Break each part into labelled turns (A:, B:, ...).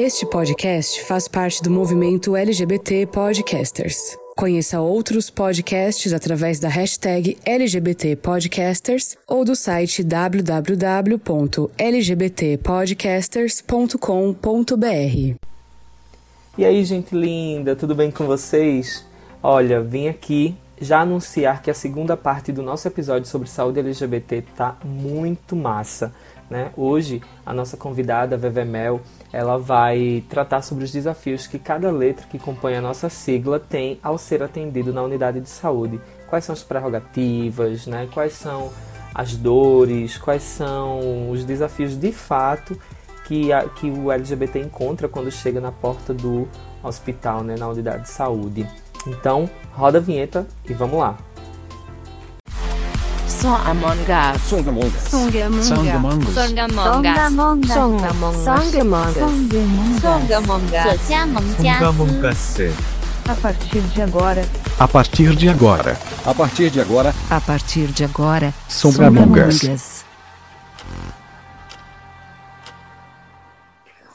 A: Este podcast faz parte do movimento LGBT Podcasters. Conheça outros podcasts através da hashtag LGBT Podcasters ou do site www.lgbtpodcasters.com.br.
B: E aí, gente linda, tudo bem com vocês? Olha, vim aqui já anunciar que a segunda parte do nosso episódio sobre saúde LGBT tá muito massa. Né? Hoje, a nossa convidada, Veve Mel, ela vai tratar sobre os desafios que cada letra que compõe a nossa sigla tem ao ser atendido na unidade de saúde. Quais são as prerrogativas, né? quais são as dores, quais são os desafios de fato que, a, que o LGBT encontra quando chega na porta do hospital, né? na unidade de saúde. Então, roda a vinheta e vamos lá!
C: Songamongas.
D: Songamongas.
C: Songamongas.
D: Songamongas.
C: Songamongas.
D: Songamongas.
C: Songamongas.
E: A partir de agora.
F: A partir de agora.
D: A partir de agora.
C: A partir de agora.
F: Songamongas.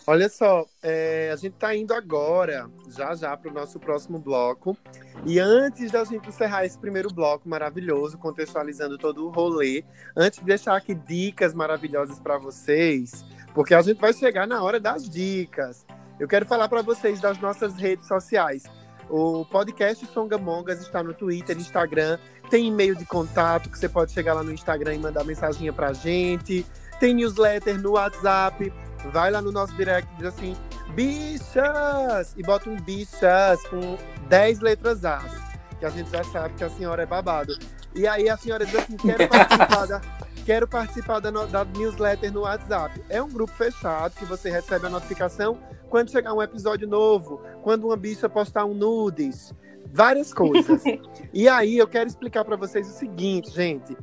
G: Olha só, é, a gente está indo agora, já já, para o nosso próximo bloco. E antes da gente encerrar esse primeiro bloco maravilhoso, contextualizando todo o rolê, antes de deixar aqui dicas maravilhosas para vocês, porque a gente vai chegar na hora das dicas. Eu quero falar para vocês das nossas redes sociais. O podcast Songamongas está no Twitter, Instagram, tem e-mail de contato que você pode chegar lá no Instagram e mandar mensaginha pra gente. Tem newsletter no WhatsApp vai lá no nosso direct e diz assim, bichas! E bota um bichas com 10 letras A, que a gente já sabe que a senhora é babado. E aí a senhora diz assim, quero participar da, quero participar da, da newsletter no WhatsApp. É um grupo fechado que você recebe a notificação quando chegar um episódio novo, quando uma bicha postar um nudes, várias coisas. e aí eu quero explicar para vocês o seguinte, gente.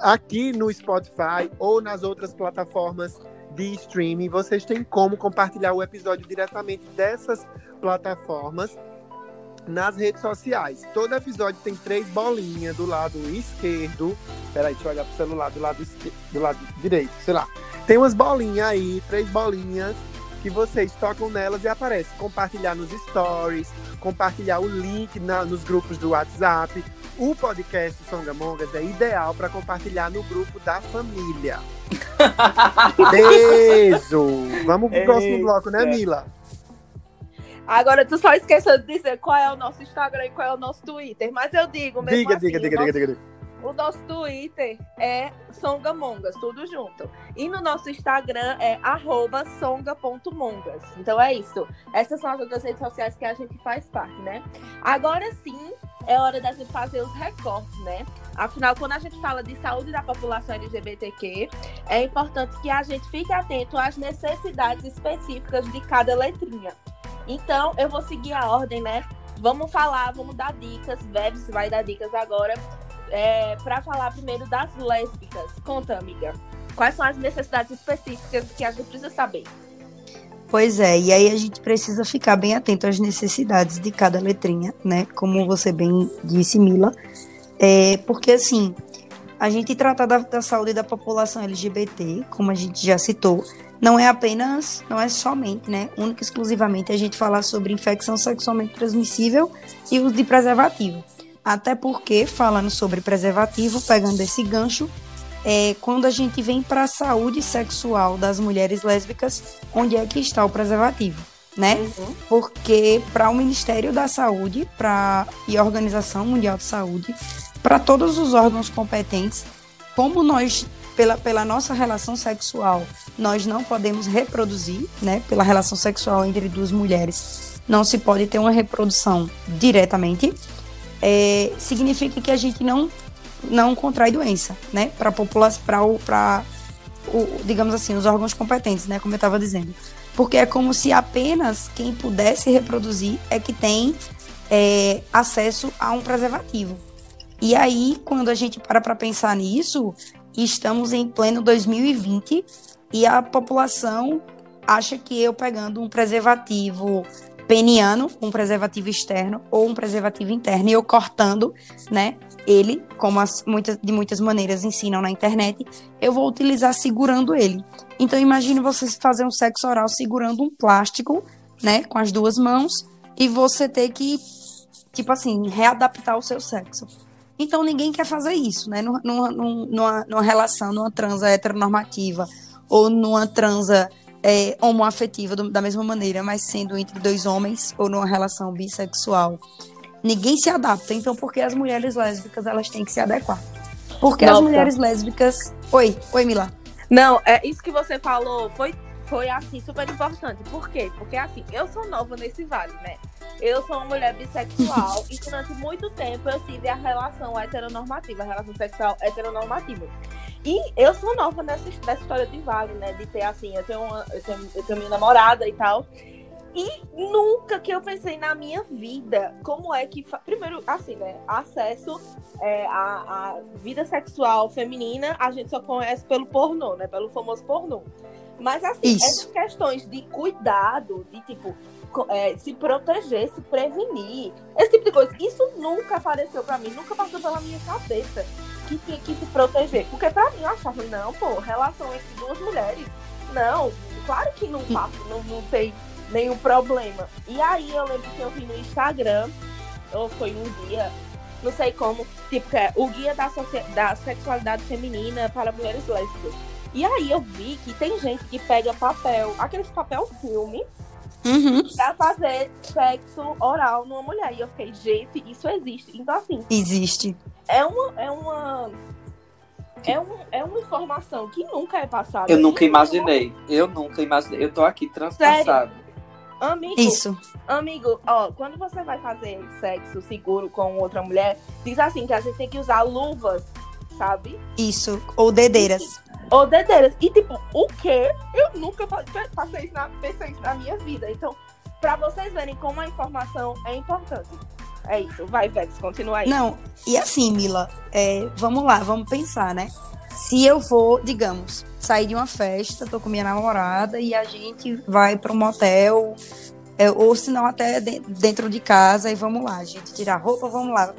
G: Aqui no Spotify ou nas outras plataformas de streaming, vocês têm como compartilhar o episódio diretamente dessas plataformas nas redes sociais. Todo episódio tem três bolinhas do lado esquerdo. Peraí, deixa eu olhar pro celular do lado esquerdo, do lado direito, sei lá. Tem umas bolinhas aí, três bolinhas que vocês tocam nelas e aparece compartilhar nos stories, compartilhar o link na, nos grupos do WhatsApp. O podcast Songamongas é ideal para compartilhar no grupo da família. Beijo! Vamos pro próximo bloco, né, Mila?
H: Agora tu só esqueceu de dizer qual é o nosso Instagram e qual é o nosso Twitter. Mas eu digo mesmo
G: diga,
H: assim,
G: diga, diga,
H: nosso,
G: diga, diga, diga.
H: O nosso Twitter é Songamongas, tudo junto. E no nosso Instagram é songa.mongas. Então é isso. Essas são as outras redes sociais que a gente faz parte, né? Agora sim, é hora da gente fazer os recortes, né? Afinal, quando a gente fala de saúde da população LGBTQ, é importante que a gente fique atento às necessidades específicas de cada letrinha. Então, eu vou seguir a ordem, né? Vamos falar, vamos dar dicas. Veves vai dar dicas agora. É, para falar primeiro das lésbicas. Conta, amiga. Quais são as necessidades específicas que a gente precisa saber?
E: Pois é, e aí a gente precisa ficar bem atento às necessidades de cada letrinha, né? Como você bem disse, Mila. É, porque assim, a gente tratar da, da saúde da população LGBT, como a gente já citou, não é apenas, não é somente, né, única e exclusivamente a gente falar sobre infecção sexualmente transmissível e uso de preservativo. Até porque, falando sobre preservativo, pegando esse gancho, é, quando a gente vem para a saúde sexual das mulheres lésbicas, onde é que está o preservativo? Né? Uhum. Porque para o Ministério da Saúde pra, e a Organização Mundial de Saúde, para todos os órgãos competentes, como nós, pela, pela nossa relação sexual, nós não podemos reproduzir, né? Pela relação sexual entre duas mulheres, não se pode ter uma reprodução diretamente. É, significa que a gente não não contrai doença, né? Para a população, para o, digamos assim, os órgãos competentes, né? Como eu estava dizendo, porque é como se apenas quem pudesse reproduzir é que tem é, acesso a um preservativo. E aí, quando a gente para para pensar nisso, estamos em pleno 2020 e a população acha que eu pegando um preservativo peniano, um preservativo externo ou um preservativo interno, e eu cortando, né, ele, como as, muitas, de muitas maneiras ensinam na internet, eu vou utilizar segurando ele. Então imagine você fazer um sexo oral segurando um plástico, né, com as duas mãos, e você ter que, tipo assim, readaptar o seu sexo. Então ninguém quer fazer isso, né, numa, numa, numa relação, numa transa heteronormativa, ou numa transa é, homoafetiva do, da mesma maneira, mas sendo entre dois homens ou numa relação bissexual. Ninguém se adapta, então por que as mulheres lésbicas elas têm que se adequar? Porque Nossa. as mulheres lésbicas. Oi, oi, Mila.
H: Não, é isso que você falou foi, foi assim, super importante. Por quê? Porque assim, eu sou nova nesse vale, né? Eu sou uma mulher bissexual e durante muito tempo eu tive a relação heteronormativa, a relação sexual heteronormativa. E eu sou nova nessa, nessa história de vale, né? De ter assim, eu tenho, uma, eu tenho, eu tenho minha namorada e tal. E nunca que eu pensei na minha vida como é que. Primeiro, assim, né? Acesso é, à vida sexual feminina a gente só conhece pelo pornô, né? Pelo famoso pornô. Mas, assim, Isso. essas questões de cuidado, de tipo, é, se proteger, se prevenir, esse tipo de coisa, isso nunca apareceu para mim, nunca passou pela minha cabeça que tinha que se proteger. Porque pra mim eu achava, não, pô, relação entre duas mulheres. Não, claro que não passa, não, não tem nenhum problema. E aí eu lembro que eu vi no Instagram, ou foi um dia, não sei como, tipo, que é o guia da, da sexualidade feminina para mulheres lésbicas. E aí eu vi que tem gente que pega papel, aqueles papel filme, uhum. pra fazer sexo oral numa mulher. E eu fiquei, gente, isso existe. Então, assim.
E: Existe.
H: É uma. É uma é, um, é uma informação que nunca é passada.
B: Eu nunca imaginei. Eu nunca imaginei. Eu tô aqui transpassado.
H: Amigo,
E: Isso.
H: Amigo, ó, quando você vai fazer sexo seguro com outra mulher, diz assim que a gente tem que usar luvas, sabe?
E: Isso, ou dedeiras.
H: Ou dedeiras. E tipo, o quê? Eu nunca passei isso na, pensei isso na minha vida. Então, pra vocês verem como a informação é importante. É isso, vai, Vex, continua aí.
E: Não, e assim, Mila, é, vamos lá, vamos pensar, né? Se eu vou, digamos, sair de uma festa, tô com minha namorada e a gente vai para um motel, é, ou se não até dentro de casa e vamos lá, gente tirar roupa, vamos lá.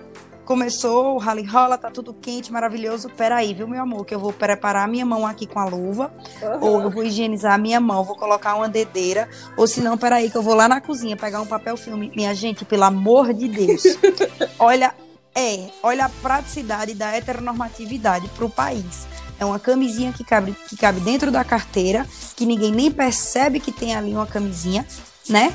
E: Começou o rally rola, tá tudo quente, maravilhoso. Peraí, viu, meu amor, que eu vou preparar a minha mão aqui com a luva, uhum. ou eu vou higienizar a minha mão, vou colocar uma dedeira, ou se não, peraí, que eu vou lá na cozinha pegar um papel filme. Minha gente, pelo amor de Deus. olha, é, olha a praticidade da heteronormatividade para o país. É uma camisinha que cabe, que cabe dentro da carteira, que ninguém nem percebe que tem ali uma camisinha, né?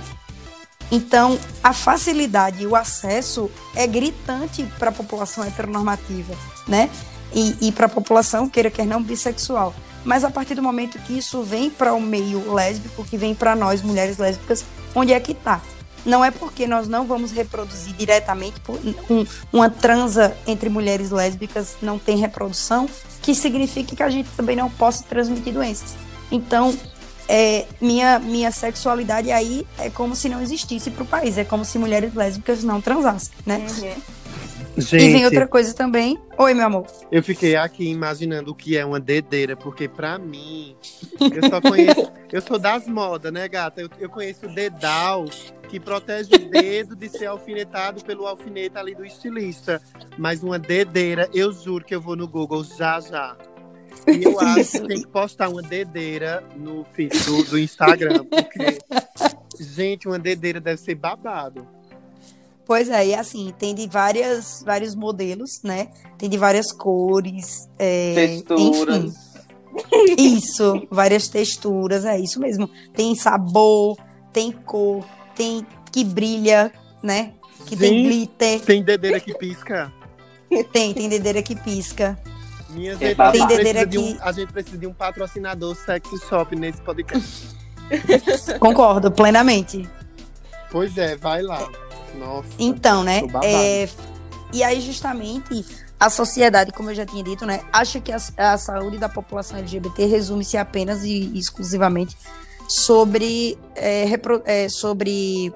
E: Então, a facilidade e o acesso é gritante para a população heteronormativa, né? E, e para a população, queira quer não, bissexual. Mas a partir do momento que isso vem para o meio lésbico, que vem para nós, mulheres lésbicas, onde é que está? Não é porque nós não vamos reproduzir diretamente, um, uma transa entre mulheres lésbicas não tem reprodução, que significa que a gente também não possa transmitir doenças. Então, é, minha, minha sexualidade aí é como se não existisse para o país, é como se mulheres lésbicas não transassem, né? Uhum. Gente, e vem outra coisa também. Oi, meu amor.
G: Eu fiquei aqui imaginando o que é uma dedeira, porque para mim, eu só conheço. eu sou das modas, né, gata? Eu, eu conheço o dedal, que protege o dedo de ser alfinetado pelo alfinete ali do estilista. Mas uma dedeira, eu juro que eu vou no Google já já. E eu acho que tem que postar uma dedeira no feed do, do Instagram, porque, gente, uma dedeira deve ser babado.
E: Pois é, e assim, tem de várias, vários modelos, né? Tem de várias cores. É,
B: texturas. Enfim.
E: Isso, várias texturas, é isso mesmo. Tem sabor, tem cor, tem que brilha, né? Que Sim, tem glitter.
G: Tem dedeira que pisca.
E: Tem, tem dedeira que pisca.
G: Minha gente, tem dedeira que... Um, a gente precisa de um patrocinador sexy shop nesse podcast.
E: Concordo, plenamente.
G: Pois é, vai lá. Nossa.
E: Então, né? É, e aí, justamente, a sociedade, como eu já tinha dito, né, acha que a, a saúde da população LGBT resume-se apenas e exclusivamente sobre, é, repro, é, sobre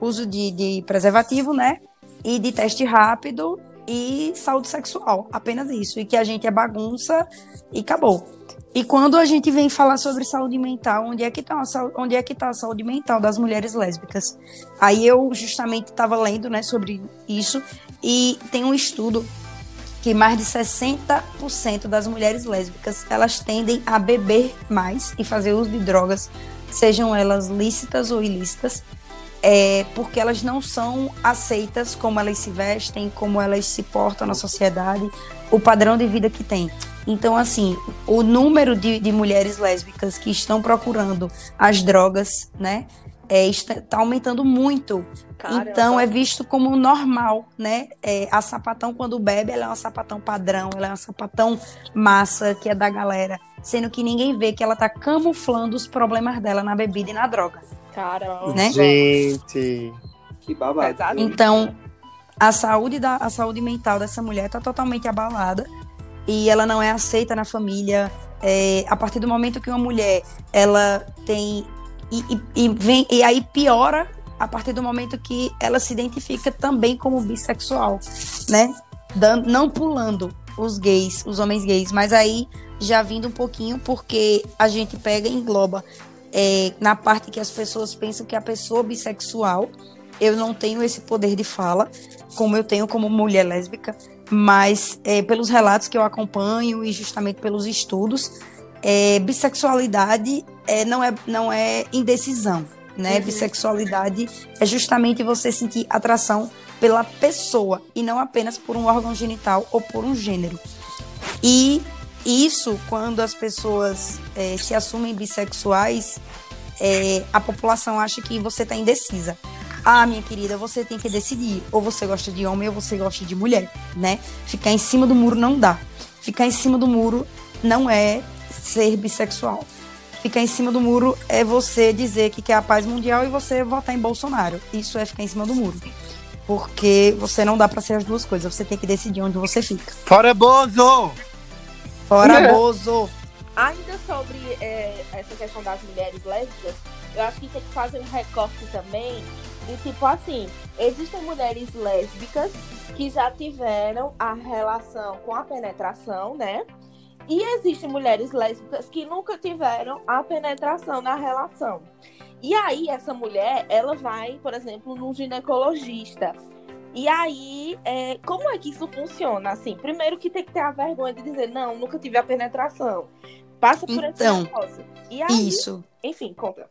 E: uso de, de, preservativo, né? E de teste rápido e saúde sexual, apenas isso, e que a gente é bagunça e acabou. E quando a gente vem falar sobre saúde mental, onde é que está é tá a saúde mental das mulheres lésbicas? Aí eu justamente estava lendo, né, sobre isso e tem um estudo que mais de 60% das mulheres lésbicas, elas tendem a beber mais e fazer uso de drogas, sejam elas lícitas ou ilícitas, é, porque elas não são aceitas como elas se vestem, como elas se portam na sociedade, o padrão de vida que têm. Então, assim, o número de, de mulheres lésbicas que estão procurando as drogas, né, é, está, está aumentando muito. Caramba. Então, é visto como normal, né? É, a sapatão, quando bebe, ela é uma sapatão padrão, ela é uma sapatão massa, que é da galera. Sendo que ninguém vê que ela está camuflando os problemas dela na bebida e na droga.
H: Caramba.
E: Né?
G: Gente,
B: que babado.
E: Então, a saúde, da, a saúde mental dessa mulher está totalmente abalada e ela não é aceita na família. É, a partir do momento que uma mulher ela tem e, e, e, vem e aí piora a partir do momento que ela se identifica também como bissexual, né? Dan, não pulando os gays, os homens gays, mas aí já vindo um pouquinho porque a gente pega e engloba é, na parte que as pessoas pensam que a pessoa bissexual eu não tenho esse poder de fala como eu tenho como mulher lésbica mas é, pelos relatos que eu acompanho e justamente pelos estudos, é, bissexualidade é, não, é, não é indecisão, né? Uhum. Bissexualidade é justamente você sentir atração pela pessoa e não apenas por um órgão genital ou por um gênero. E isso, quando as pessoas é, se assumem bissexuais, é, a população acha que você está indecisa. Ah, minha querida, você tem que decidir. Ou você gosta de homem ou você gosta de mulher, né? Ficar em cima do muro não dá. Ficar em cima do muro não é ser bissexual. Ficar em cima do muro é você dizer que quer a paz mundial e você votar em Bolsonaro. Isso é ficar em cima do muro. Porque você não dá para ser as duas coisas. Você tem que decidir onde você fica.
G: Fora Bozo!
E: Fora é. Bozo!
H: Ainda sobre é, essa questão das mulheres lésbicas, eu acho que tem que fazer um recorte também e tipo assim, existem mulheres lésbicas que já tiveram a relação com a penetração, né? E existem mulheres lésbicas que nunca tiveram a penetração na relação. E aí, essa mulher, ela vai, por exemplo, num ginecologista. E aí, é, como é que isso funciona? Assim, primeiro que tem que ter a vergonha de dizer, não, nunca tive a penetração. Passa por
E: então,
H: esse negócio. E aí,
E: isso.
H: Enfim, conta.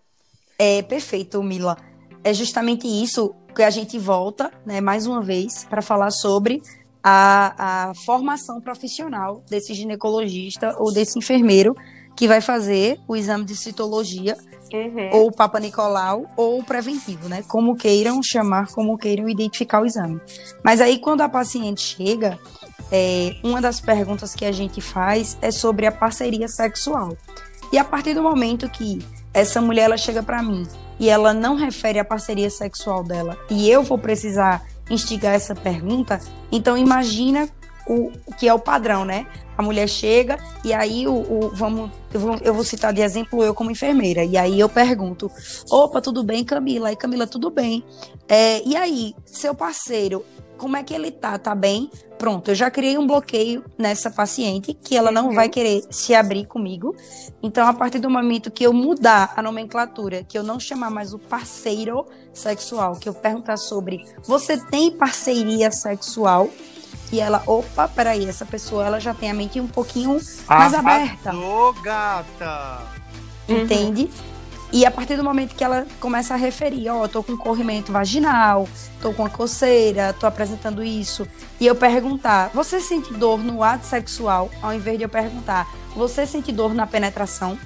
E: É perfeito, Mila é justamente isso que a gente volta, né, mais uma vez, para falar sobre a, a formação profissional desse ginecologista ou desse enfermeiro que vai fazer o exame de citologia, uhum. ou o Papa Nicolau, ou o preventivo, né? Como queiram chamar, como queiram identificar o exame. Mas aí, quando a paciente chega, é, uma das perguntas que a gente faz é sobre a parceria sexual. E a partir do momento que essa mulher ela chega para mim e ela não refere a parceria sexual dela e eu vou precisar instigar essa pergunta, então imagina o, o que é o padrão, né? A mulher chega e aí o, o vamos eu vou, eu vou, citar de exemplo eu como enfermeira e aí eu pergunto, opa tudo bem Camila? E Camila tudo bem? É, e aí seu parceiro como é que ele tá? Tá bem? Pronto, eu já criei um bloqueio nessa paciente que ela não vai querer se abrir comigo. Então, a partir do momento que eu mudar a nomenclatura, que eu não chamar mais o parceiro sexual, que eu perguntar sobre você tem parceria sexual? E ela, opa, peraí, essa pessoa ela já tem a mente um pouquinho mais
G: Arrasou,
E: aberta.
G: gata!
E: Entende? Uhum. E a partir do momento que ela começa a referir, ó, oh, tô com corrimento vaginal, tô com a coceira, tô apresentando isso, e eu perguntar, você sente dor no ato sexual, ao invés de eu perguntar, você sente dor na penetração?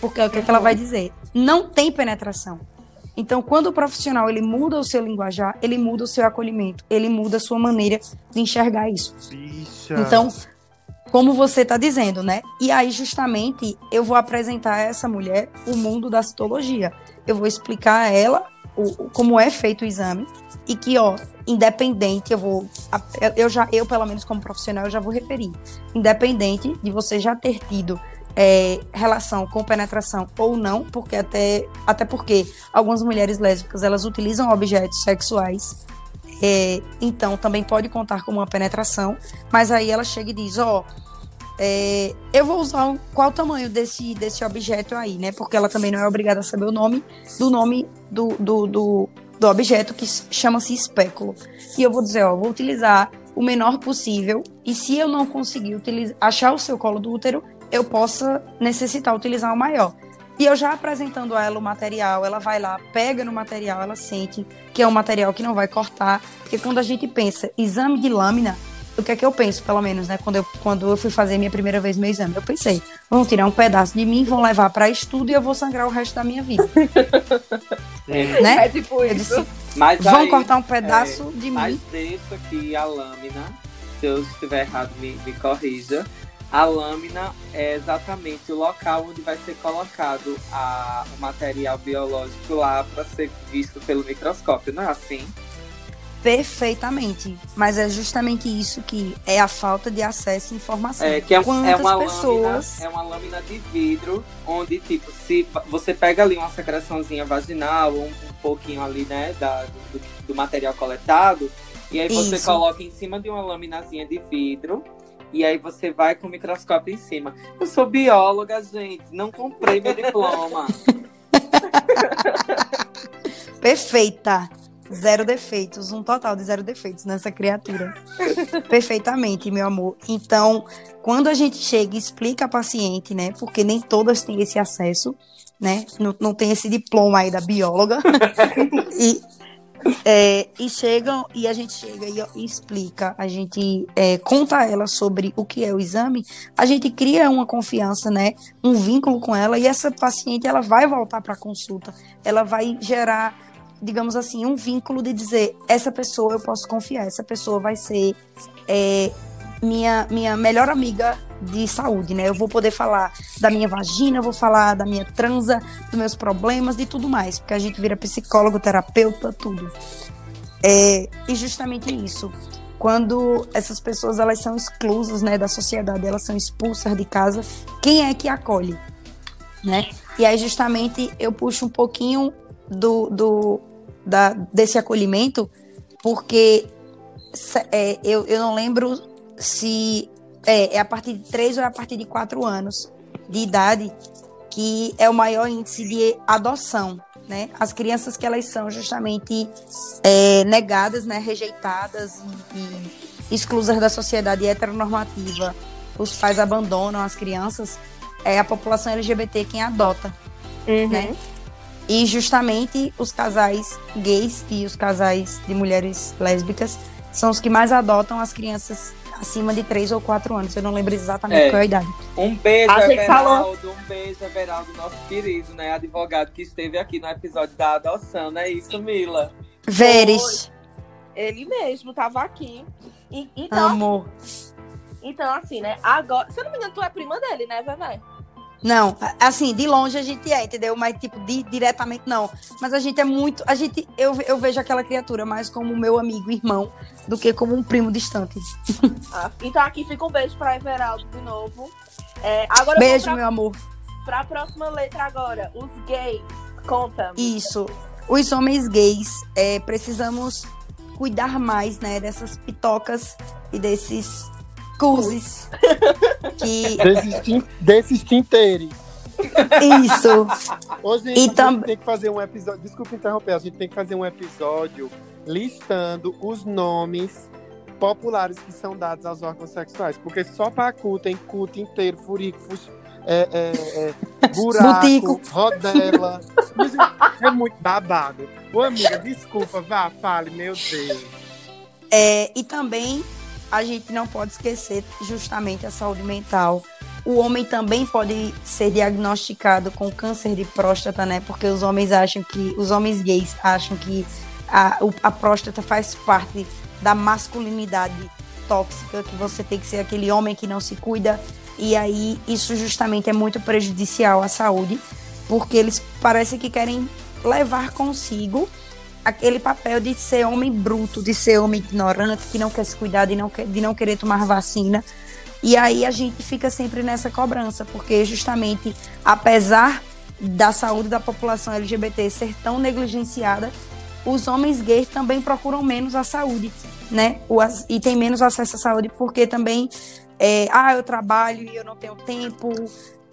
E: Porque é o que, é que ela vai dizer? Não tem penetração. Então, quando o profissional ele muda o seu linguajar, ele muda o seu acolhimento, ele muda a sua maneira de enxergar isso.
G: Bicha.
E: Então, como você está dizendo, né? E aí, justamente, eu vou apresentar a essa mulher o mundo da citologia. Eu vou explicar a ela o, como é feito o exame e que, ó, independente, eu vou, eu já, eu pelo menos como profissional, eu já vou referir, independente de você já ter tido é, relação com penetração ou não, porque até, até porque algumas mulheres lésbicas elas utilizam objetos sexuais é, então também pode contar como uma penetração, mas aí ela chega e diz, ó, é, eu vou usar um, qual o tamanho desse, desse objeto aí, né? Porque ela também não é obrigada a saber o nome do nome do, do, do, do objeto que chama-se espéculo. E eu vou dizer, ó, vou utilizar o menor possível, e se eu não conseguir utilizar, achar o seu colo do útero, eu possa necessitar utilizar o maior. E eu já apresentando a ela o material, ela vai lá, pega no material, ela sente que é um material que não vai cortar. Porque quando a gente pensa exame de lâmina, o que é que eu penso, pelo menos, né? Quando eu, quando eu fui fazer minha primeira vez meu exame, eu pensei, vão tirar um pedaço de mim, vão levar para estudo e eu vou sangrar o resto da minha vida. né?
H: É tipo
E: Eu
H: isso.
E: disse,
B: Mas
E: vão
B: aí,
E: cortar um pedaço
B: é,
E: de
B: Mas
E: mim.
B: deixa aqui a lâmina. Se eu estiver errado, me, me corrija. A lâmina é exatamente o local onde vai ser colocado a, o material biológico lá para ser visto pelo microscópio, não é assim?
E: Perfeitamente. Mas é justamente isso que é a falta de acesso à informação.
B: É, que é,
E: Quantas
B: é uma
E: pessoas.
B: lâmina, é uma lâmina de vidro, onde, tipo, se você pega ali uma secreçãozinha vaginal, um, um pouquinho ali, né, da, do, do material coletado, e aí você
E: Isso.
B: coloca em cima de uma laminazinha de vidro, e aí você vai com o microscópio em cima. Eu sou bióloga, gente, não comprei meu diploma.
E: Perfeita. Zero defeitos, um total de zero defeitos nessa criatura. Perfeitamente, meu amor. Então, quando a gente chega e explica a paciente, né? Porque nem todas têm esse acesso, né? Não, não tem esse diploma aí da bióloga. e, é, e chegam, e a gente chega e, e explica, a gente é, conta a ela sobre o que é o exame, a gente cria uma confiança, né? Um vínculo com ela, e essa paciente ela vai voltar para a consulta, ela vai gerar digamos assim, um vínculo de dizer essa pessoa eu posso confiar, essa pessoa vai ser é, minha, minha melhor amiga de saúde, né? Eu vou poder falar da minha vagina, eu vou falar da minha transa, dos meus problemas, de tudo mais, porque a gente vira psicólogo, terapeuta, tudo. É, e justamente isso. Quando essas pessoas elas são exclusas né, da sociedade, elas são expulsas de casa, quem é que acolhe? Né? E aí, justamente, eu puxo um pouquinho do, do, da, desse acolhimento, porque é, eu, eu não lembro se é, é a partir de três ou é a partir de quatro anos de idade que é o maior índice de adoção. Né? As crianças que elas são justamente é, negadas, né, rejeitadas e, e exclusas da sociedade heteronormativa, os pais abandonam as crianças, é a população LGBT quem adota, né? E justamente os casais gays e os casais de mulheres lésbicas são os que mais adotam as crianças acima de 3 ou 4 anos. Eu não lembro exatamente
B: É.
E: qual é a idade.
B: Um beijo,
H: A gente falou-
B: Everaldo. Um beijo, Everaldo, nosso querido, né? Advogado que esteve aqui no episódio da adoção, não é isso, Mila?
E: Veres,
H: Ele mesmo tava aqui. E- então,
E: amor.
H: então, assim, né? Agora. Se eu não me engano, tu é prima dele, né, Vevé?
E: Não, assim, de longe a gente é, entendeu? Mas, tipo, de, diretamente não. Mas a gente é muito. A gente, eu, eu vejo aquela criatura mais como meu amigo, irmão, do que como um primo distante.
H: Ah, então aqui fica um beijo pra Everaldo de novo. É, agora
E: Beijo,
H: vamos
E: meu amor.
H: pra, pra próxima letra agora. Os gays. Conta. amiga.
E: Isso. Os homens gays, é, precisamos cuidar mais, né, dessas pitocas e desses cuzes. que
G: Desses, tin- desses tinteiros.
E: isso.
G: Gente,
E: E
G: a gente
E: tam-
G: tem que fazer um episódio. Desculpa interromper, a gente tem que fazer um episódio listando os nomes populares que são dados aos órgãos sexuais. Porque só para cu tem cuto inteiro, furico, é, é, é, buraco,
E: Butico.
G: rodela. É muito babado. Ô, amiga, desculpa, vá, fale, meu Deus.
E: É, e também a gente não pode esquecer justamente a saúde mental. O homem também pode ser diagnosticado com câncer de próstata, né? Porque os homens acham que, os homens gays acham que a, a próstata faz parte da masculinidade tóxica, que você tem que ser aquele homem que não se cuida. E aí isso justamente é muito prejudicial à saúde, porque eles parecem que querem levar consigo aquele papel de ser homem bruto, de ser homem ignorante, que não quer se cuidar, de não, de não querer tomar vacina. E aí a gente fica sempre nessa cobrança, porque justamente, apesar da saúde da população LGBT ser tão negligenciada, os homens gays também procuram menos a saúde, né? E tem menos acesso à saúde porque também, é, ah, eu trabalho e eu não tenho tempo.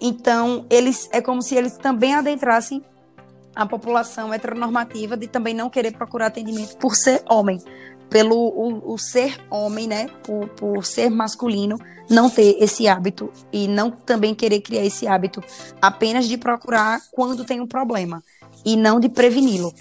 E: Então, eles é como se eles também adentrassem a população heteronormativa de também não querer procurar atendimento por ser homem, pelo o, o ser homem, né, por, por ser masculino, não ter esse hábito e não também querer criar esse hábito apenas de procurar quando tem um problema e não de preveni-lo.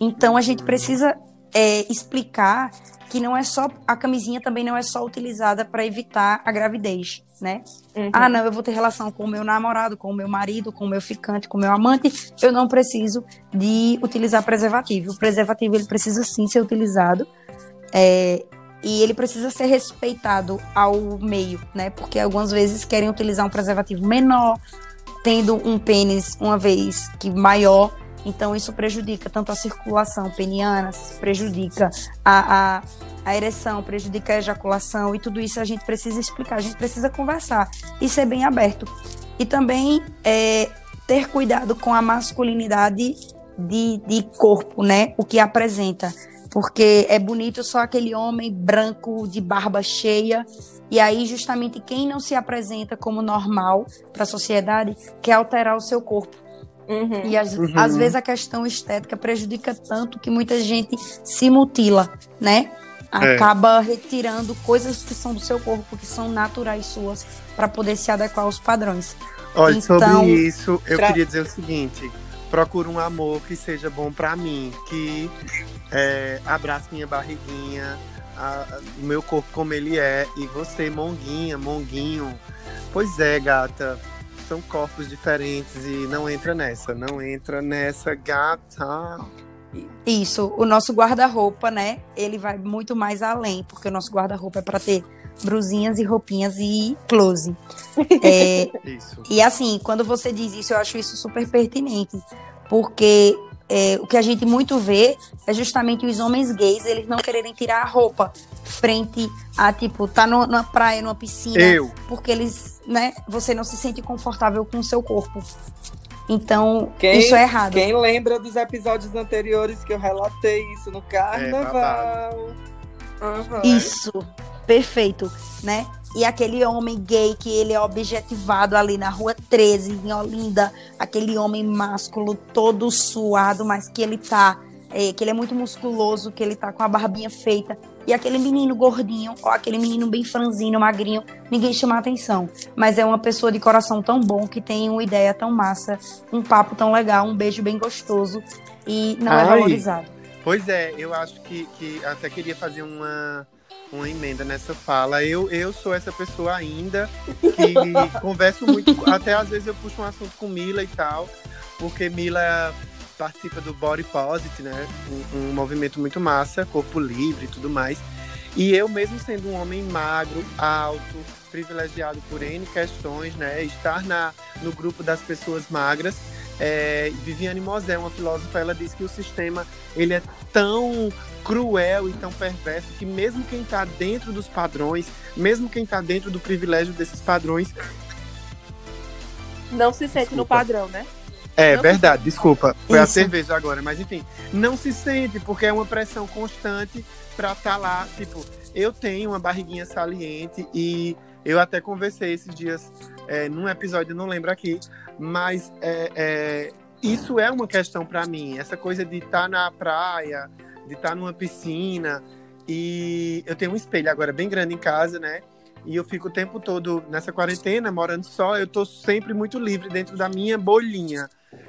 E: Então a gente precisa é, explicar que não é só a camisinha também não é só utilizada para evitar a gravidez, né? Uhum. Ah, não, eu vou ter relação com o meu namorado, com o meu marido, com o meu ficante, com o meu amante, eu não preciso de utilizar preservativo. O preservativo ele precisa sim ser utilizado é, e ele precisa ser respeitado ao meio, né? Porque algumas vezes querem utilizar um preservativo menor, tendo um pênis uma vez que maior então, isso prejudica tanto a circulação peniana, prejudica a, a, a ereção, prejudica a ejaculação, e tudo isso a gente precisa explicar, a gente precisa conversar e ser bem aberto. E também é, ter cuidado com a masculinidade de, de corpo, né? O que apresenta. Porque é bonito só aquele homem branco de barba cheia. E aí, justamente, quem não se apresenta como normal para a sociedade quer alterar o seu corpo. Uhum. E às, uhum. às vezes a questão estética prejudica tanto que muita gente se mutila, né? É. Acaba é. retirando coisas que são do seu corpo, que são naturais suas, para poder se adequar aos padrões.
G: Olha, então, sobre isso, eu pra... queria dizer o seguinte: procura um amor que seja bom para mim, que é, abrace minha barriguinha, a, o meu corpo como ele é, e você, monguinha, monguinho. Pois é, gata são corpos diferentes e não entra nessa, não entra nessa gata.
E: Isso, o nosso guarda-roupa, né? Ele vai muito mais além, porque o nosso guarda-roupa é para ter brusinhas e roupinhas e close. É, isso. E assim, quando você diz isso, eu acho isso super pertinente, porque é, o que a gente muito vê é justamente os homens gays eles não quererem tirar a roupa frente a tipo tá no, numa praia numa piscina
G: Eu.
E: porque eles né você não se sente confortável com o seu corpo. Então quem, isso é errado.
B: quem lembra dos episódios anteriores que eu relatei isso no carnaval?
E: É, uhum. isso perfeito né e aquele homem gay que ele é objetivado ali na rua 13, em Olinda, aquele homem másculo todo suado, mas que ele tá, é, que ele é muito musculoso, que ele tá com a barbinha feita. E aquele menino gordinho, ou aquele menino bem franzino, magrinho, ninguém chama atenção. Mas é uma pessoa de coração tão bom, que tem uma ideia tão massa, um papo tão legal, um beijo bem gostoso e não é Ai, é valorizado.
G: Pois é, eu acho que, que até queria fazer uma uma emenda nessa fala. Eu, eu sou essa pessoa ainda que converso muito, até às vezes eu puxo um assunto com Mila e tal, porque Mila participa do Body Positive, né? Um, um movimento muito massa, corpo livre e tudo mais. E eu mesmo sendo um homem magro, alto, privilegiado por N questões, né? Estar na, no grupo das pessoas magras, é, Viviane Mosé, uma filósofa, ela diz que o sistema ele é tão cruel e tão perverso que mesmo quem está dentro dos padrões, mesmo quem está dentro do privilégio desses padrões,
H: não se sente desculpa. no padrão, né?
G: É não verdade, desculpa, foi Isso. a cerveja agora, mas enfim, não se sente porque é uma pressão constante para estar tá lá, tipo, eu tenho uma barriguinha saliente e eu até conversei esses dias é, num episódio, não lembro aqui, mas é, é, isso é uma questão para mim. Essa coisa de estar tá na praia, de estar tá numa piscina. E eu tenho um espelho agora bem grande em casa, né? E eu fico o tempo todo nessa quarentena, morando só, eu tô sempre muito livre dentro da minha bolinha.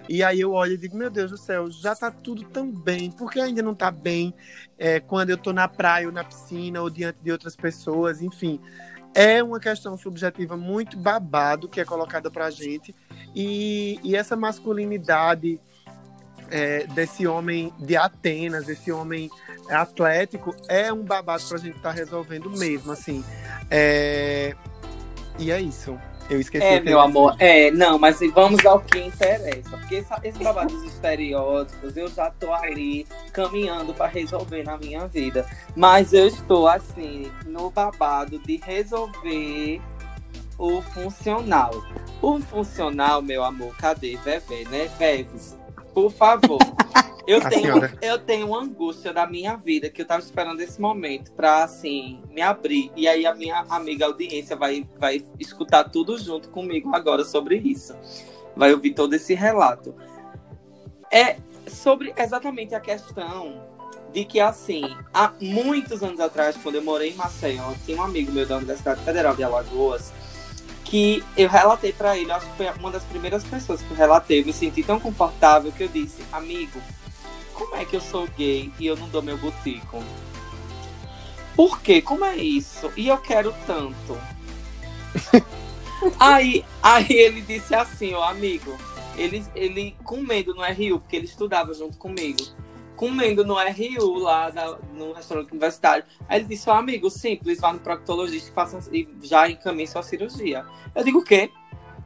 G: E aí eu olho e digo, meu Deus do céu, já tá tudo tão bem, por que ainda não tá bem é, quando eu tô na praia ou na piscina ou diante de outras pessoas, enfim. É uma questão subjetiva muito babado que é colocada pra gente. E, e essa masculinidade é, desse homem de Atenas, desse homem atlético, é um babado pra gente estar tá resolvendo mesmo, assim. É... E é isso. Eu esqueci.
B: É, meu amor. É, não, mas vamos ao que interessa. Porque esse, esse babado dos estereótipos, eu já tô ali caminhando para resolver na minha vida. Mas eu estou, assim, no babado de resolver o funcional. O funcional, meu amor, cadê? Bebê, né? Beves, por favor. Eu
G: A
B: tenho,
G: senhora.
B: eu tenho uma angústia da minha vida que eu tava esperando esse momento pra, assim, me abrir. E aí a minha amiga audiência vai, vai escutar tudo junto comigo agora sobre isso. Vai ouvir todo esse relato. É sobre exatamente a questão de que, assim, há muitos anos atrás, quando eu morei em Maceió, tinha um amigo meu da Universidade Federal de Alagoas que eu relatei pra ele, acho que foi uma das primeiras pessoas que eu relatei. Eu me senti tão confortável que eu disse, amigo, como é que eu sou gay e eu não dou meu butico? Por quê? Como é isso? E eu quero tanto. aí, aí ele disse assim, ó, amigo, ele, ele comendo no RU, porque ele estudava junto comigo. Comendo no RU, lá da- no restaurante universitário. Aí ele disse, ó, amigo, simples, vá no proctologista e, faça, e já encaminhe sua cirurgia. Eu digo, o quê?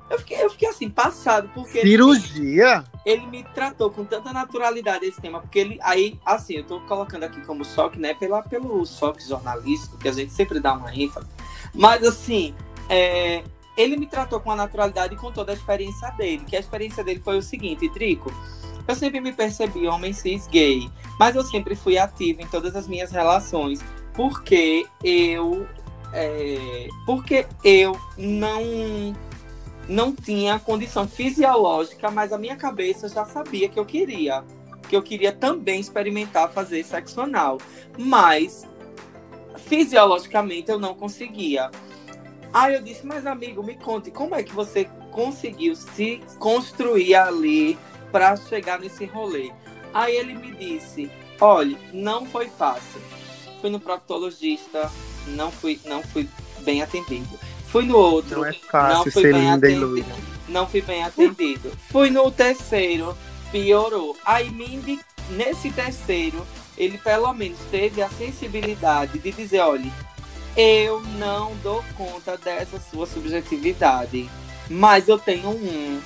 B: Eu fiquei, eu fiquei assim, passado, porque ele-
G: Cirurgia?
B: ele me tratou com tanta naturalidade esse tema, porque ele aí, assim, eu tô colocando aqui como choque, né, pela, pelo choque jornalístico, que a gente sempre dá uma ênfase. Mas assim, é, ele me tratou com a naturalidade e com toda a experiência dele, que a experiência dele foi o seguinte, Drico, eu sempre me percebi homem cis gay, mas eu sempre fui ativo em todas as minhas relações, porque eu é, porque eu não não tinha condição fisiológica, mas a minha cabeça já sabia que eu queria. Que eu queria também experimentar fazer sexo anal. Mas fisiologicamente eu não conseguia. Aí eu disse, mas amigo, me conte, como é que você conseguiu se construir ali para chegar nesse rolê? Aí ele me disse, olha, não foi fácil. Fui no proctologista, não fui, não fui bem atendido. Fui no outro,
G: Não é fácil
B: não fui
G: ser
B: bem
G: linda e
B: atendido.
G: loira.
B: Não fui bem atendido. Fui no terceiro, piorou. Aí me nesse terceiro, ele pelo menos teve a sensibilidade de dizer, olha, eu não dou conta dessa sua subjetividade, mas eu tenho um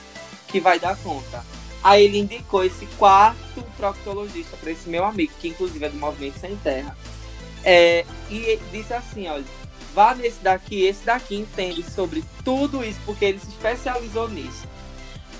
B: que vai dar conta. Aí ele indicou esse quarto proctologista para esse meu amigo, que inclusive é do Movimento Sem Terra. É, e disse assim, olha, vá nesse daqui, esse daqui entende sobre tudo isso, porque ele se especializou nisso.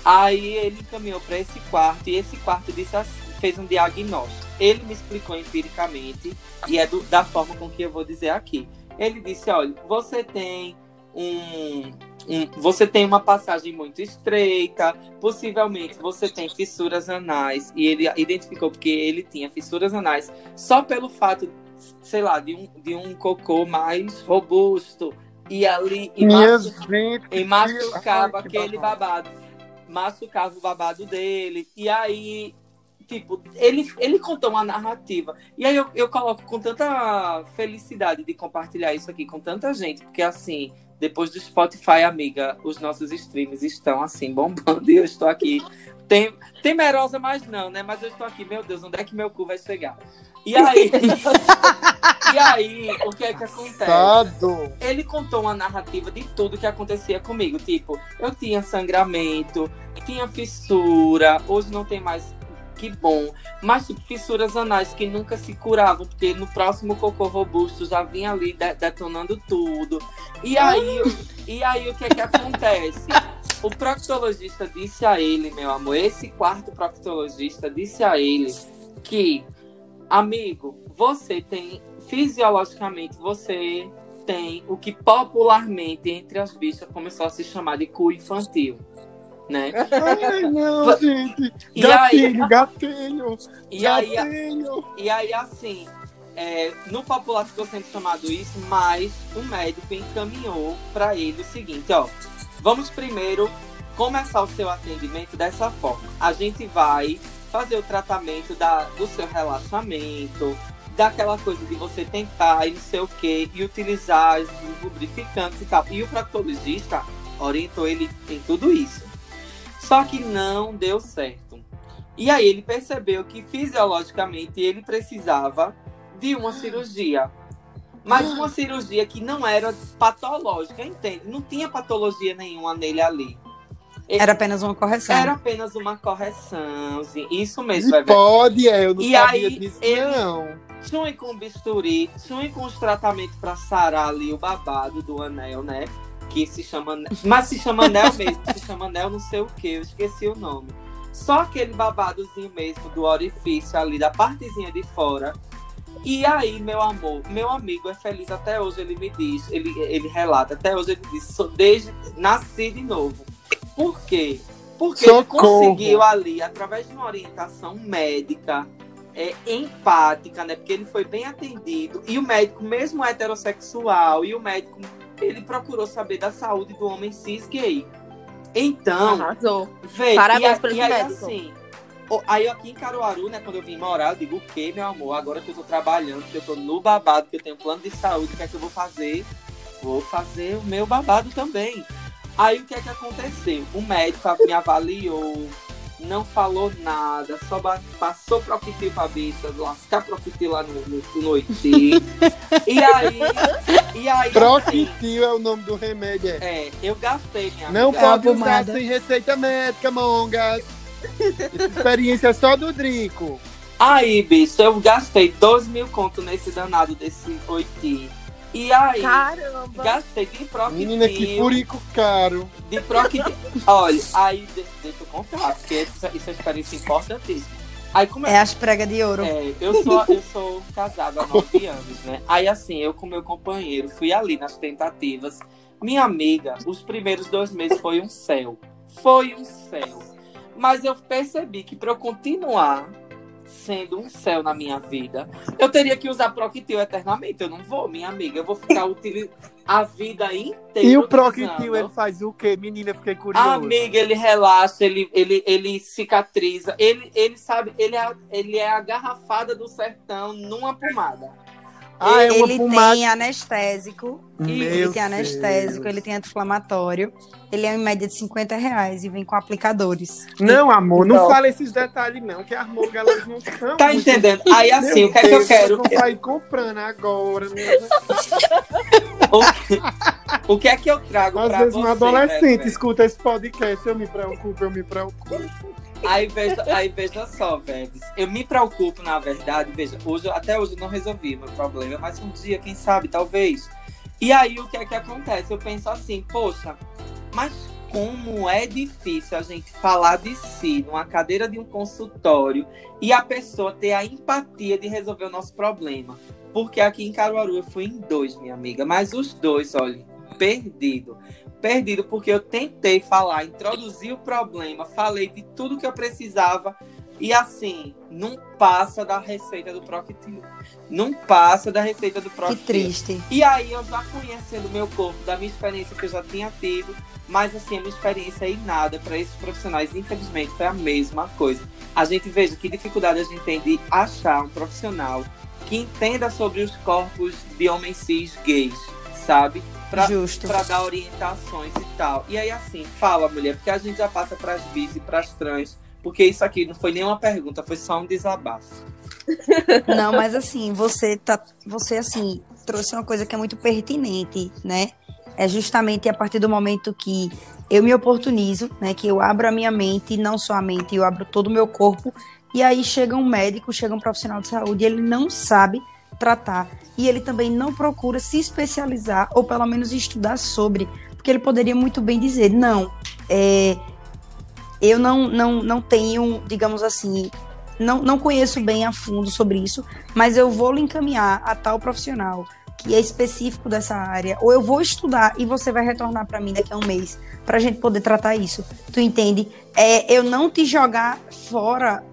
B: Aí ele encaminhou para esse quarto, e esse quarto disse assim, fez um diagnóstico. Ele me explicou empiricamente, e é do- da forma com que eu vou dizer aqui. Ele disse, olha, você tem um, um- você tem uma passagem muito estreita, possivelmente você tem fissuras anais, e ele identificou porque ele tinha fissuras anais só pelo fato, sei lá, de um, de um cocô mais robusto, e ali e machu-
G: gente.
B: e machucava
G: que
B: aquele babado. Machucava o babado dele. E aí, tipo, ele, ele contou uma narrativa. E aí eu, eu coloco com tanta felicidade de compartilhar isso aqui com tanta gente, porque assim, depois do Spotify, amiga, os nossos streams estão assim, bombando, e eu estou aqui. Tem, temerosa, mas não, né? Mas eu estou aqui, meu Deus, onde é que meu cu vai chegar? E aí, e aí, o que é que acontece?
G: Sado.
B: ele contou uma narrativa de tudo que acontecia comigo. Tipo, eu tinha sangramento, tinha fissura, hoje não tem mais. Que bom. Mas, tipo, fissuras anais que nunca se curavam, porque no próximo cocô robusto já vinha ali de- detonando tudo. E aí, e aí o que é que acontece? O proctologista disse a ele, meu amor, esse quarto proctologista disse a ele que, amigo, você tem, fisiologicamente, você tem o que popularmente entre as bichas começou a se chamar de cu infantil, né?
G: Ai, não, gente.
B: E
G: Gatilho, gatilho.
B: E aí,
G: gatilho.
B: e aí assim, é, no popular ficou sendo chamado isso, mas o médico encaminhou para ele o seguinte, ó, vamos primeiro começar o seu atendimento dessa forma. A gente vai fazer o tratamento da, do seu relaxamento, daquela coisa de você tentar e não sei o que, e utilizar os lubrificantes e tal. E o proctologista orientou ele em tudo isso. Só que não deu certo. E aí ele percebeu que fisiologicamente ele precisava de uma cirurgia. Mas uma cirurgia que não era patológica, entende? Não tinha patologia nenhuma nele ali. Ele-
E: Era apenas uma correção.
B: era apenas uma correção. Isso mesmo,
G: E
B: Bebê.
G: pode, é, eu não
B: E
G: sabia
B: aí,
G: disso,
B: ele-
G: não.
B: Tchum com bisturi, tchum com os tratamentos pra sarar ali o babado do anel, né? Que se chama. Mas se chama anel mesmo, se chama anel não sei o que, eu esqueci o nome. Só aquele babadozinho mesmo do orifício ali, da partezinha de fora. E aí, meu amor, meu amigo é feliz até hoje, ele me diz, ele, ele relata, até hoje ele diz, sou desde nasci de novo. Por quê? Porque ele
G: Socorro.
B: conseguiu ali, através de uma orientação médica, é, empática, né? Porque ele foi bem atendido. E o médico, mesmo heterossexual, e o médico, ele procurou saber da saúde do homem cis gay. Então,
H: Arrasou.
B: Vê,
H: Parabéns
B: e, a-
H: pra esse
B: e aí,
H: médico.
B: assim, aí aqui em Caruaru, né, quando eu vim morar, eu digo o quê, meu amor? Agora que eu tô trabalhando, que eu tô no babado, que eu tenho plano de saúde, o que é que eu vou fazer? Vou fazer o meu babado também. Aí o que é que aconteceu? O médico me avaliou, não falou nada, só passou proquitil pra bicha, lascar proquitil lá no, no, no oiti. e aí, e aí, assim,
G: Proquitil é o nome do remédio. é.
B: é, eu gastei minha
G: Não
B: amiga.
G: pode usar sem receita médica, mongas. Essa experiência é só do Drico.
B: Aí, bicho, eu gastei 12 mil conto nesse danado desse oiti. E aí,
H: Caramba.
B: gastei de
G: Menina, que furico caro.
B: De proquitil. Olha, aí, de- deixa eu contar, porque isso, isso é experiência importantíssima. Aí, como
E: É as pregas de ouro.
B: É, eu sou, eu sou casada há nove anos, né? Aí, assim, eu com meu companheiro fui ali nas tentativas. Minha amiga, os primeiros dois meses foi um céu. Foi um céu. Mas eu percebi que para eu continuar sendo um céu na minha vida, eu teria que usar Proquitil eternamente. Eu não vou, minha amiga. Eu vou ficar utilizando a vida inteira.
G: E o. Proquitil, ele faz o quê? Menina, fiquei curioso.
B: Amiga, ele relaxa, ele, ele, ele cicatriza, ele, ele sabe, ele é, ele é a garrafada do sertão numa pomada.
G: Ah, é uma
E: ele
G: pomada.
E: tem anestésico,
G: Meu
E: ele tem anestésico,
G: Deus.
E: ele tem anti-inflamatório. Ele é em média de 50 reais e vem com aplicadores.
G: Não, amor, não
H: Não.
G: fala esses detalhes, não, que as mongas elas não são.
B: Tá entendendo? Aí assim,
G: Meu
B: o que é que eu quero?
G: vou sair comprando agora, né?
B: O, o que é que eu trago
G: Às
B: pra
G: vezes
B: você?
G: um adolescente
B: velho?
G: escuta esse podcast, eu me preocupo, eu me preocupo.
B: Aí veja, aí veja só, velho. Eu me preocupo, na verdade, veja, hoje, até hoje eu não resolvi meu problema, mas um dia, quem sabe, talvez. E aí o que é que acontece? Eu penso assim, poxa, mas como é difícil a gente falar de si numa cadeira de um consultório e a pessoa ter a empatia de resolver o nosso problema. Porque aqui em Caruaru eu fui em dois, minha amiga, mas os dois, olha, perdido. Perdido porque eu tentei falar, introduzir o problema, falei de tudo que eu precisava e assim, não passa da receita do Proctil. Não passa da receita do
E: Que
B: Proctil.
E: triste.
B: E aí, eu já conhecendo o meu corpo, da minha experiência que eu já tinha tido, mas assim, a minha experiência em nada para esses profissionais, infelizmente, foi a mesma coisa. A gente veja que dificuldade a gente tem de achar um profissional que entenda sobre os corpos de homens cis gays, sabe? Pra,
E: Justo.
B: pra dar orientações e tal. E aí, assim, fala, mulher, porque a gente já passa pras bis e pras trans, porque isso aqui não foi nenhuma pergunta, foi só um desabafo.
E: Não, mas assim, você tá. Você assim, trouxe uma coisa que é muito pertinente, né? É justamente a partir do momento que eu me oportunizo, né? Que eu abro a minha mente, não só a mente, eu abro todo o meu corpo. E aí chega um médico, chega um profissional de saúde, e ele não sabe tratar. E ele também não procura se especializar, ou pelo menos estudar sobre. Porque ele poderia muito bem dizer, não, é, eu não, não, não tenho, digamos assim, não, não conheço bem a fundo sobre isso, mas eu vou lhe encaminhar a tal profissional que é específico dessa área, ou eu vou estudar e você vai retornar para mim daqui a um mês para a gente poder tratar isso. Tu entende? É eu não te jogar fora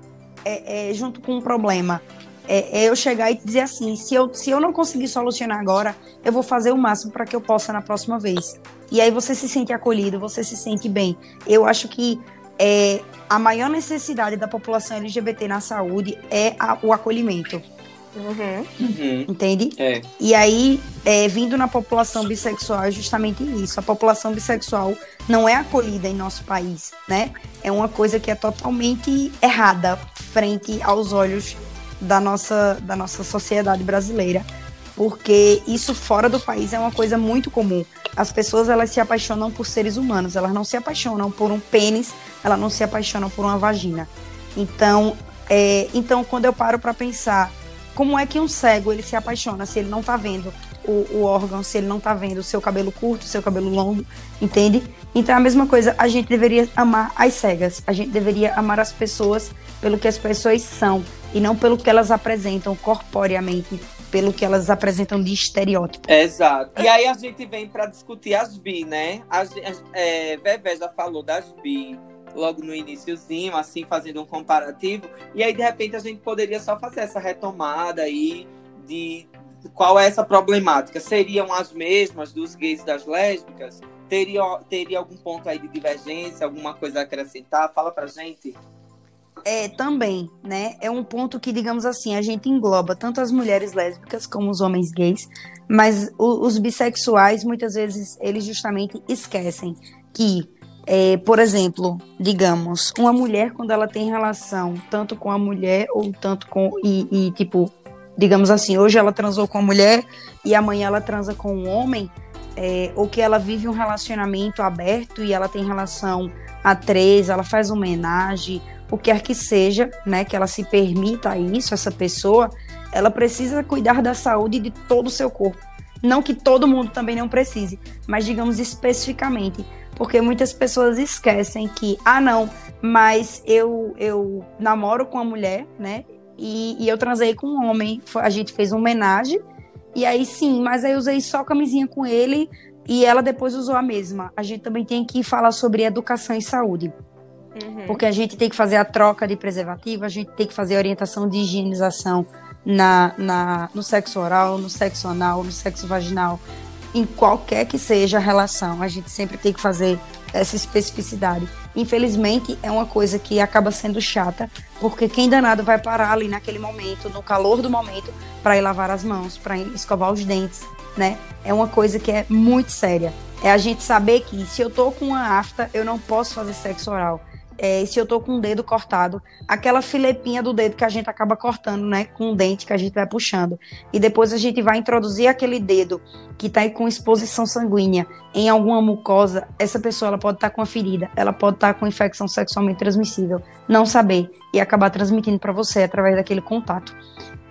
E: é, é, junto com um problema. É, é eu chegar e dizer assim, se eu, se eu não conseguir solucionar agora, eu vou fazer o máximo para que eu possa na próxima vez. E aí você se sente acolhido, você se sente bem. Eu acho que é, a maior necessidade da população LGBT na saúde é a- o acolhimento,
H: Uhum.
B: Uhum.
E: entende?
B: É.
E: E aí, é, vindo na população bissexual, é justamente isso. A população bissexual não é acolhida em nosso país, né? É uma coisa que é totalmente errada frente aos olhos da nossa, da nossa sociedade brasileira. Porque isso fora do país é uma coisa muito comum. As pessoas elas se apaixonam por seres humanos, elas não se apaixonam por um pênis, elas não se apaixonam por uma vagina. Então, é, então quando eu paro para pensar como é que um cego ele se apaixona se ele não tá vendo o, o órgão, se ele não tá vendo o seu cabelo curto, o seu cabelo longo, entende? Então a mesma coisa, a gente deveria amar as cegas, a gente deveria amar as pessoas pelo que as pessoas são e não pelo que elas apresentam corporeamente, pelo que elas apresentam de estereótipo.
B: Exato. E aí a gente vem para discutir as bi, né? As, as, é, já falou das bi logo no iníciozinho, assim, fazendo um comparativo. E aí, de repente, a gente poderia só fazer essa retomada aí de qual é essa problemática. Seriam as mesmas dos gays e das lésbicas? Teria, teria algum ponto aí de divergência, alguma coisa a acrescentar? Fala pra gente.
E: É, também, né? É um ponto que, digamos assim, a gente engloba tanto as mulheres lésbicas como os homens gays, mas o, os bissexuais, muitas vezes, eles justamente esquecem que é, por exemplo, digamos, uma mulher quando ela tem relação tanto com a mulher ou tanto com e, e, tipo, digamos assim, hoje ela transou com a mulher e amanhã ela transa com um homem, é, ou que ela vive um relacionamento aberto e ela tem relação a três, ela faz homenagem, o que quer que seja, né, que ela se permita isso, essa pessoa, ela precisa cuidar da saúde de todo o seu corpo. Não que todo mundo também não precise, mas digamos especificamente porque muitas pessoas esquecem que, ah, não, mas eu, eu namoro com uma mulher, né? E, e eu transei com um homem. A gente fez uma homenagem. E aí sim, mas aí eu usei só camisinha com ele e ela depois usou a mesma. A gente também tem que falar sobre educação e saúde. Uhum. Porque a gente tem que fazer a troca de preservativo, a gente tem que fazer a orientação de higienização na, na, no sexo oral, no sexo anal, no sexo vaginal em qualquer que seja a relação, a gente sempre tem que fazer essa especificidade. Infelizmente, é uma coisa que acaba sendo chata, porque quem danado vai parar ali naquele momento, no calor do momento, para ir lavar as mãos, para escovar os dentes, né? É uma coisa que é muito séria. É a gente saber que se eu tô com uma afta, eu não posso fazer sexo oral é, se eu tô com o dedo cortado, aquela filepinha do dedo que a gente acaba cortando, né, com o dente que a gente vai puxando. E depois a gente vai introduzir aquele dedo que tá com exposição sanguínea em alguma mucosa, essa pessoa ela pode estar tá com a ferida, ela pode estar tá com infecção sexualmente transmissível, não saber e acabar transmitindo para você através daquele contato.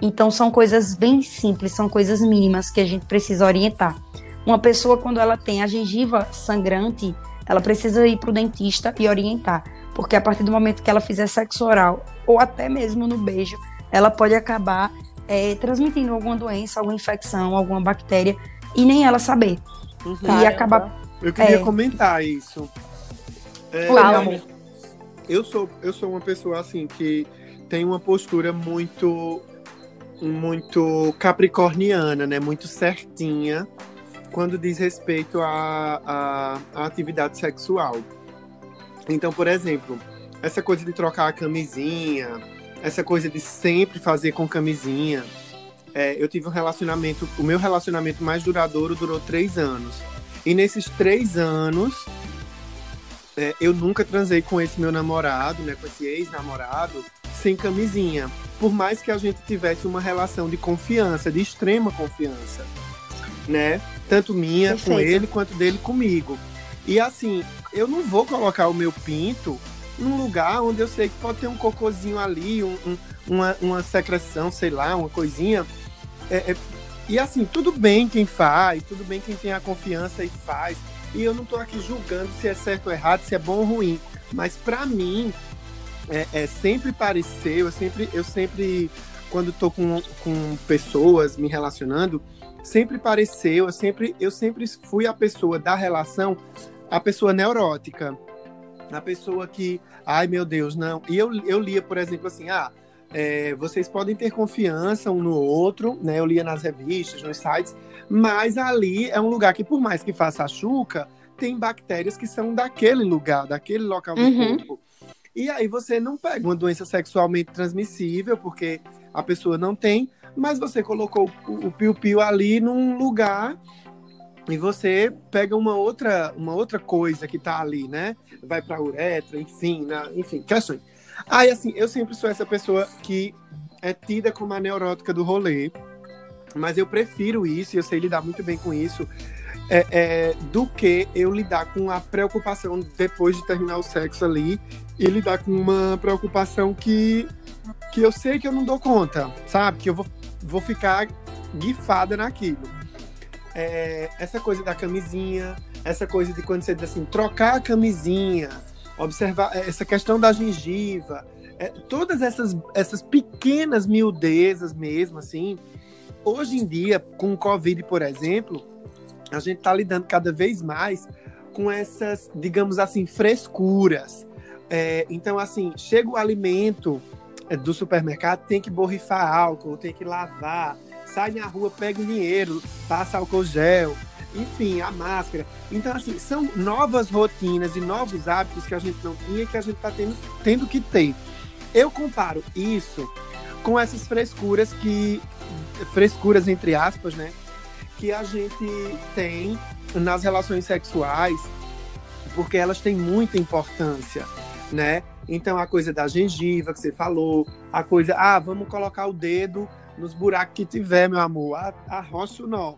E: Então são coisas bem simples, são coisas mínimas que a gente precisa orientar. Uma pessoa quando ela tem a gengiva sangrante, ela precisa ir para o dentista e orientar porque a partir do momento que ela fizer sexo oral, ou até mesmo no beijo, ela pode acabar é, transmitindo alguma doença, alguma infecção, alguma bactéria, e nem ela saber. Uhum. E acabar.
G: Eu queria é... comentar isso.
E: É, Fala,
G: Eu sou, eu sou uma pessoa assim que tem uma postura muito muito capricorniana, né? Muito certinha quando diz respeito à, à atividade sexual. Então, por exemplo, essa coisa de trocar a camisinha, essa coisa de sempre fazer com camisinha. É, eu tive um relacionamento, o meu relacionamento mais duradouro durou três anos. E nesses três anos, é, eu nunca transei com esse meu namorado, né, com esse ex-namorado, sem camisinha. Por mais que a gente tivesse uma relação de confiança, de extrema confiança, né? Tanto minha Perfeito. com ele quanto dele comigo. E assim, eu não vou colocar o meu pinto num lugar onde eu sei que pode ter um cocôzinho ali, um, um, uma, uma secreção, sei lá, uma coisinha. É, é, e assim, tudo bem quem faz, tudo bem quem tem a confiança e faz. E eu não estou aqui julgando se é certo ou errado, se é bom ou ruim. Mas para mim, é, é, sempre pareceu, eu sempre, eu sempre quando estou com, com pessoas me relacionando, sempre pareceu, eu sempre, eu sempre fui a pessoa da relação a pessoa neurótica, a pessoa que, ai meu Deus, não. E eu, eu lia, por exemplo, assim, ah, é, vocês podem ter confiança um no outro, né? Eu lia nas revistas, nos sites, mas ali é um lugar que, por mais que faça a chuca, tem bactérias que são daquele lugar, daquele local do uhum. corpo. E aí você não pega uma doença sexualmente transmissível, porque a pessoa não tem, mas você colocou o piu-piu ali num lugar e você pega uma outra, uma outra coisa que tá ali, né? Vai pra uretra, enfim, na, enfim, questões. Aí, assim, eu sempre sou essa pessoa que é tida como a neurótica do rolê, mas eu prefiro isso, eu sei lidar muito bem com isso, é, é, do que eu lidar com a preocupação depois de terminar o sexo ali e lidar com uma preocupação que, que eu sei que eu não dou conta, sabe? Que eu vou vou ficar guifada naquilo. É, essa coisa da camisinha, essa coisa de quando você diz assim, trocar a camisinha, observar é, essa questão da gengiva, é, todas essas, essas pequenas miudezas mesmo, assim. Hoje em dia, com o Covid, por exemplo, a gente está lidando cada vez mais com essas, digamos assim, frescuras. É, então, assim, chega o alimento é, do supermercado, tem que borrifar álcool, tem que lavar, sai na rua, pega o dinheiro, passa álcool gel, enfim, a máscara. Então, assim, são novas rotinas e novos hábitos que a gente não tinha que a gente está tendo, tendo que ter. Eu comparo isso com essas frescuras que. frescuras, entre aspas, né? Que a gente tem nas relações sexuais, porque elas têm muita importância, né? Então, a coisa da gengiva que você falou, a coisa, ah, vamos colocar o dedo nos buracos que tiver, meu amor, arrocha o nó.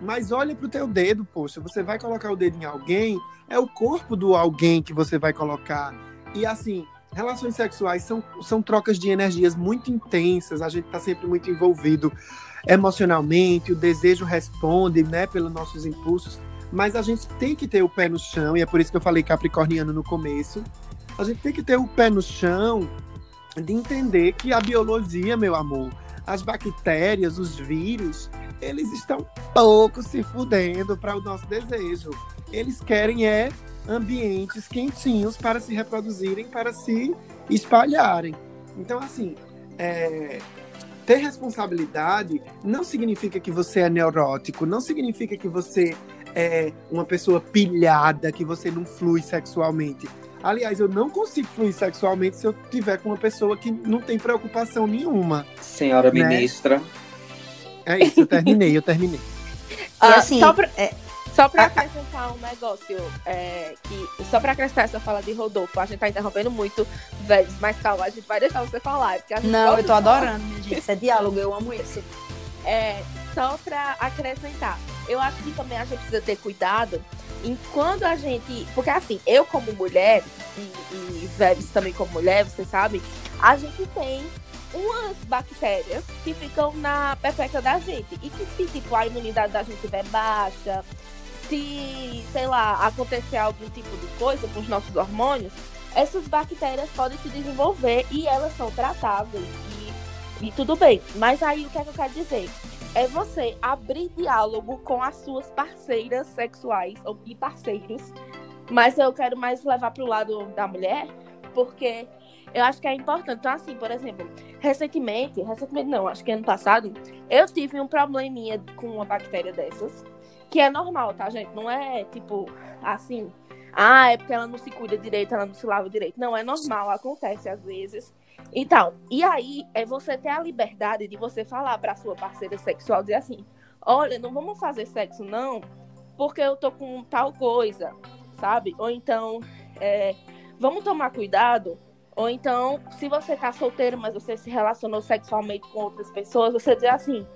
G: Mas olha pro teu dedo, poxa, você vai colocar o dedo em alguém, é o corpo do alguém que você vai colocar. E assim, relações sexuais são, são trocas de energias muito intensas, a gente está sempre muito envolvido emocionalmente, o desejo responde, né, pelos nossos impulsos, mas a gente tem que ter o pé no chão, e é por isso que eu falei capricorniano no começo. A gente tem que ter o pé no chão de entender que a biologia, meu amor, as bactérias, os vírus, eles estão pouco se fudendo para o nosso desejo. Eles querem é ambientes quentinhos para se reproduzirem, para se espalharem. Então, assim, é, ter responsabilidade não significa que você é neurótico, não significa que você é uma pessoa pilhada, que você não flui sexualmente. Aliás, eu não consigo fluir sexualmente se eu tiver com uma pessoa que não tem preocupação nenhuma.
B: Senhora né? ministra.
G: É isso, eu terminei, eu terminei.
H: Ah, assim, só pra, é, só para acrescentar um negócio, é, que, só para acrescentar essa fala de Rodolfo, a gente tá interrompendo muito, velho, mas calma, a gente vai deixar você falar. Porque
E: Não, eu tô adorando, minha gente. Isso é diálogo, eu amo isso.
H: É, só para acrescentar, eu acho que também a gente precisa ter cuidado em quando a gente. Porque assim, eu como mulher, e, e também como mulher, você sabe, a gente tem umas bactérias que ficam na pepeca da gente. E que se tipo, a imunidade da gente é baixa, se, sei lá, acontecer algum tipo de coisa com os nossos hormônios, essas bactérias podem se desenvolver e elas são tratáveis. E, e tudo bem. Mas aí o que é que eu quero dizer? É você abrir diálogo com as suas parceiras sexuais ou e parceiros. Mas eu quero mais levar para o lado da mulher, porque eu acho que é importante. Então, assim, por exemplo, recentemente, recentemente não, acho que ano passado, eu tive um probleminha com uma bactéria dessas que é normal, tá, gente? Não é tipo assim, ah, é porque ela não se cuida direito, ela não se lava direito. Não, é normal, acontece às vezes. Então, e aí é você ter a liberdade de você falar para sua parceira sexual, dizer assim: olha, não vamos fazer sexo, não, porque eu tô com tal coisa, sabe? Ou então, é, vamos tomar cuidado. Ou então, se você tá solteiro, mas você se relacionou sexualmente com outras pessoas, você dizer assim: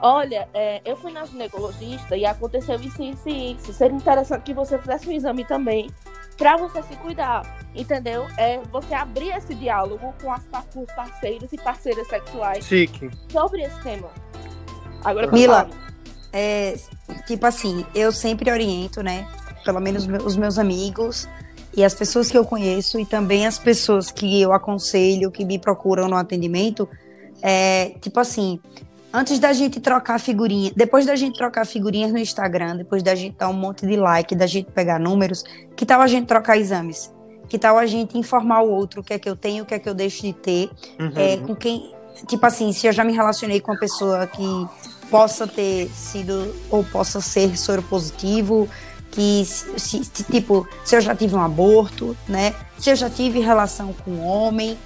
H: Olha, é, eu fui na ginecologista e aconteceu isso, isso e isso. Seria interessante que você fizesse um exame também para você se cuidar, entendeu? É você abrir esse diálogo com, as, com os parceiros e parceiras sexuais
G: Chique.
H: sobre esse tema. Agora,
E: Mila, é, tipo assim, eu sempre oriento, né? Pelo menos os meus amigos e as pessoas que eu conheço e também as pessoas que eu aconselho, que me procuram no atendimento, é, tipo assim, antes da gente trocar figurinha, depois da gente trocar figurinhas no Instagram, depois da gente dar um monte de like, da gente pegar números, que tal a gente trocar exames? Que tal a gente informar o outro o que é que eu tenho, o que é que eu deixo de ter, uhum. é, com quem, tipo assim, se eu já me relacionei com uma pessoa que possa ter sido ou possa ser soro positivo, que se, se, tipo, se eu já tive um aborto, né? Se eu já tive relação com um homem,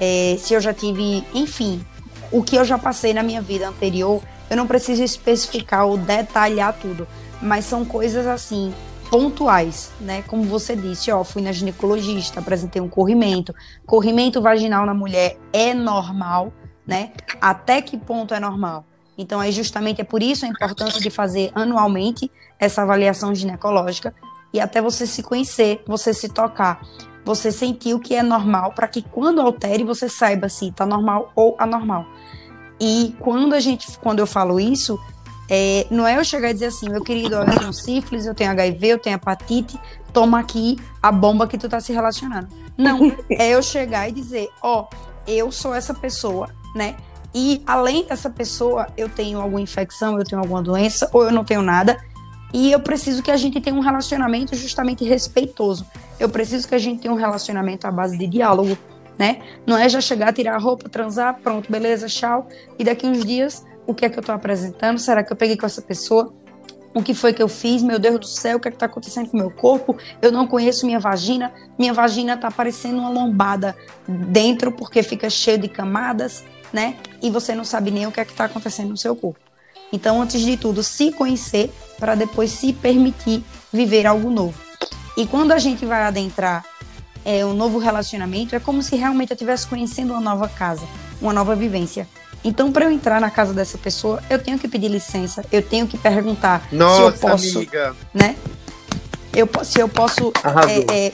E: é, se eu já tive, enfim, o que eu já passei na minha vida anterior, eu não preciso especificar ou detalhar tudo, mas são coisas assim pontuais, né? Como você disse, ó, fui na ginecologista, apresentei um corrimento. Corrimento vaginal na mulher é normal, né? Até que ponto é normal? Então, aí justamente é por isso a importância de fazer anualmente essa avaliação ginecológica e até você se conhecer, você se tocar você sentir o que é normal para que quando altere você saiba se está normal ou anormal. E quando a gente, quando eu falo isso, é, não é eu chegar e dizer assim, meu querido, eu tenho sífilis, eu tenho HIV, eu tenho hepatite, toma aqui a bomba que tu tá se relacionando. Não, é eu chegar e dizer, ó, oh, eu sou essa pessoa, né? E além dessa pessoa, eu tenho alguma infecção, eu tenho alguma doença, ou eu não tenho nada. E eu preciso que a gente tenha um relacionamento justamente respeitoso. Eu preciso que a gente tenha um relacionamento à base de diálogo, né? Não é já chegar, tirar a roupa, transar, pronto, beleza, tchau. E daqui uns dias, o que é que eu tô apresentando? Será que eu peguei com essa pessoa? O que foi que eu fiz? Meu Deus do céu, o que é que tá acontecendo com o meu corpo? Eu não conheço minha vagina. Minha vagina tá parecendo uma lombada dentro porque fica cheio de camadas né? E você não sabe nem o que é que está acontecendo no seu corpo. Então, antes de tudo, se conhecer para depois se permitir viver algo novo. E quando a gente vai adentrar é, um novo relacionamento, é como se realmente eu estivesse conhecendo uma nova casa, uma nova vivência. Então, para eu entrar na casa dessa pessoa, eu tenho que pedir licença, eu tenho que perguntar
G: Nossa,
E: se eu posso,
G: amiga.
E: né? Eu, se eu posso, é, é,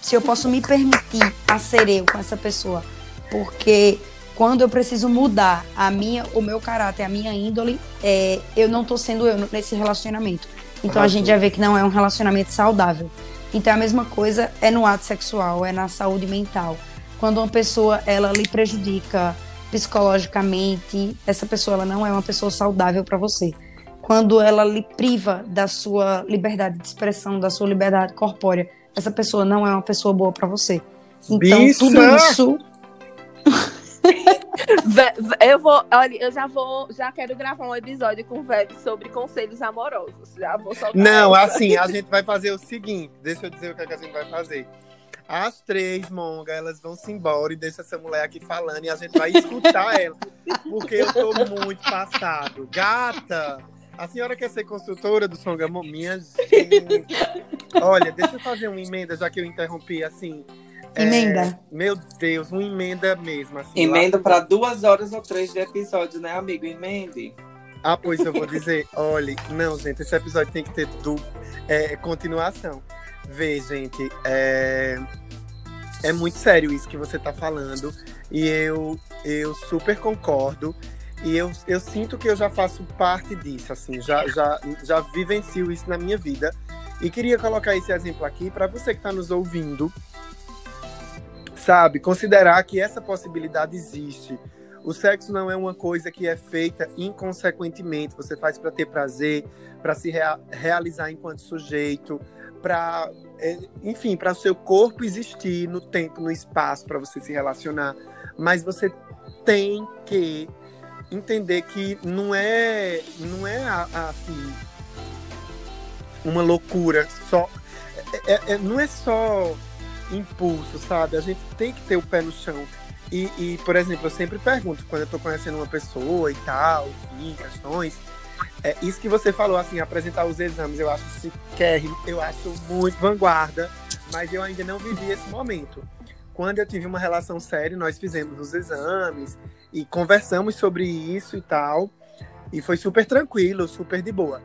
E: se eu posso me permitir a ser eu com essa pessoa, porque quando eu preciso mudar a minha, o meu caráter, a minha índole, é, eu não tô sendo eu nesse relacionamento. Então a gente já vê que não é um relacionamento saudável. Então a mesma coisa é no ato sexual, é na saúde mental. Quando uma pessoa ela lhe prejudica psicologicamente, essa pessoa ela não é uma pessoa saudável para você. Quando ela lhe priva da sua liberdade de expressão, da sua liberdade corpórea, essa pessoa não é uma pessoa boa para você. Então
G: Bicha!
E: tudo isso
H: eu vou, olha, eu já vou, já quero gravar um episódio com o Veb sobre conselhos amorosos. Já vou soltar.
G: Não,
H: essa.
G: assim, a gente vai fazer o seguinte, deixa eu dizer o que, é que a gente vai fazer. As três, Monga, elas vão se embora e deixa essa mulher aqui falando e a gente vai escutar ela. Porque eu tô muito passado. Gata, a senhora quer ser consultora do Songamon? Minha gente. Olha, deixa eu fazer uma emenda, já que eu interrompi, assim.
E: Emenda.
G: É, meu Deus, uma emenda mesmo. Assim,
B: Emenda para duas horas ou três de episódio, né, amigo? Emende.
G: Ah, pois eu vou dizer, olha, não, gente, esse episódio tem que ter du é, continuação. Vê, gente, é, é muito sério isso que você tá falando. E eu, eu super concordo. E eu, eu sinto que eu já faço parte disso, assim, já, já, já vivencio isso na minha vida. E queria colocar esse exemplo aqui para você que está nos ouvindo, sabe? Considerar que essa possibilidade existe. O sexo não é uma coisa que é feita inconsequentemente. Você faz para ter prazer, para se rea realizar enquanto sujeito, para, é, enfim, para o seu corpo existir no tempo, no espaço, para você se relacionar. Mas você tem que entender que não é, não é assim uma loucura só. é- é- é- não é só impulso, sabe? A gente tem que ter o pé no chão. E, e, por exemplo, eu sempre pergunto, quando eu tô conhecendo uma pessoa e tal, enfim, questões, é, isso que você falou, assim, apresentar os exames, eu acho chiquérrimo, eu acho muito vanguarda, mas eu ainda não vivi esse momento. Quando eu tive uma relação séria, nós fizemos os exames e conversamos sobre isso e tal, e foi super tranquilo, super de boa.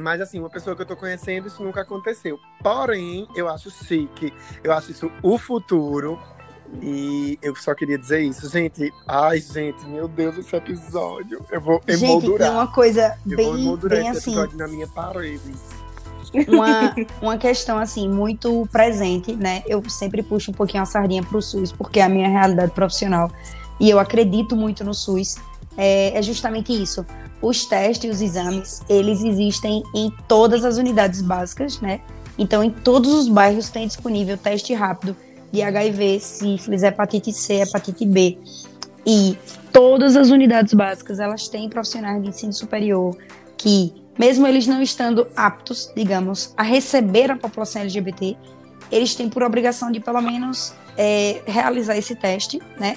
G: Mas assim, uma pessoa que eu tô conhecendo, isso nunca aconteceu. Porém, eu acho chique, eu acho isso o futuro. E eu só queria dizer isso, gente. Ai, gente, meu Deus, esse episódio. Eu vou
E: Gente,
G: emoldurar.
E: uma coisa
G: Eu vou
E: bem,
G: emoldurar
E: bem
G: esse
E: assim,
G: episódio na minha parede.
E: uma, uma questão assim muito presente, né? Eu sempre puxo um pouquinho a sardinha pro SUS, porque é a minha realidade profissional. E eu acredito muito no SUS. É, é justamente isso. Os testes e os exames, eles existem em todas as unidades básicas, né? Então, em todos os bairros tem disponível teste rápido de HIV, sífilis, hepatite C, hepatite B. E todas as unidades básicas, elas têm profissionais de ensino superior que, mesmo eles não estando aptos, digamos, a receber a população LGBT, eles têm por obrigação de, pelo menos, é, realizar esse teste, né?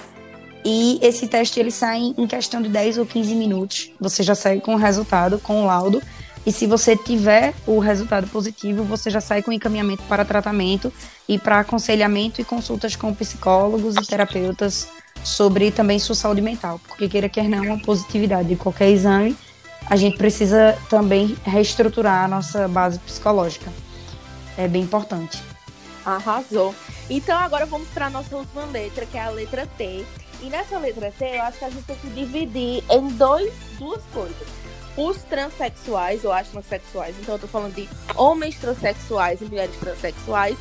E: E esse teste ele sai em questão de 10 ou 15 minutos. Você já sai com o resultado, com o laudo. E se você tiver o resultado positivo, você já sai com encaminhamento para tratamento e para aconselhamento e consultas com psicólogos e terapeutas sobre também sua saúde mental. Porque queira quer não, uma positividade de qualquer exame, a gente precisa também reestruturar a nossa base psicológica. É bem importante.
H: Arrasou. Então agora vamos para a nossa última letra, que é a letra T. E nessa letra T, eu acho que a gente tem que dividir em dois, duas coisas. Os transexuais ou as transexuais, então eu tô falando de homens transexuais e mulheres transexuais,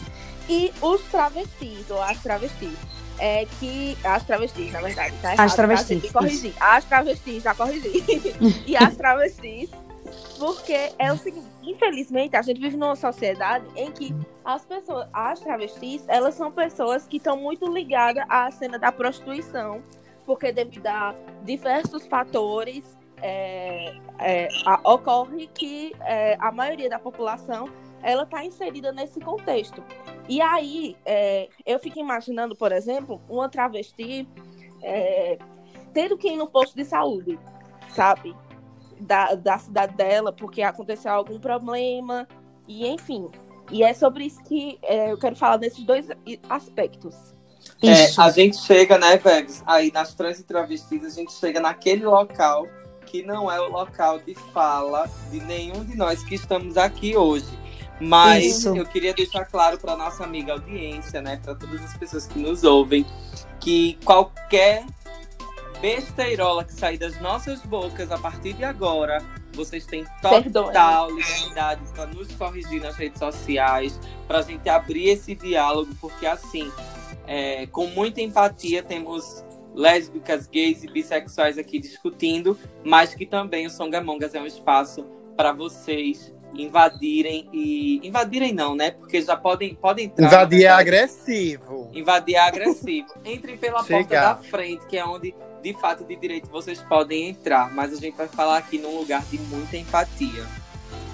H: e os travestis ou as travestis. É que. As travestis, na verdade, tá errado,
E: As travestis,
H: Tá? Corrigir. As travestis, já corrigi. e as travestis porque é o seguinte, infelizmente, a gente vive numa sociedade em que as pessoas, as travestis, elas são pessoas que estão muito ligadas à cena da prostituição, porque devido a diversos fatores, é, é, a, ocorre que é, a maioria da população ela está inserida nesse contexto. E aí, é, eu fico imaginando, por exemplo, uma travesti é, tendo que ir no posto de saúde, sabe? Da, da cidade dela porque aconteceu algum problema, e enfim. E é sobre isso que é, eu quero falar nesses dois aspectos.
B: É, a gente chega, né, Vegas, aí nas trans e travestis, a gente chega naquele local que não é o local de fala de nenhum de nós que estamos aqui hoje. Mas Isso. eu queria deixar claro para nossa amiga audiência, né, para todas as pessoas que nos ouvem, que qualquer besteirola que sair das nossas bocas a partir de agora, vocês têm total Perdoe. liberdade para nos corrigir nas redes sociais, para a gente abrir esse diálogo, porque assim, é, com muita empatia, temos lésbicas, gays e bissexuais aqui discutindo, mas que também o Songamongas é um espaço para vocês invadirem e invadirem não, né? Porque já podem podem entrar.
G: Invadir é agressivo.
B: Invadir é agressivo. Entrem pela Chegar. porta da frente, que é onde de fato de direito vocês podem entrar, mas a gente vai falar aqui num lugar de muita empatia.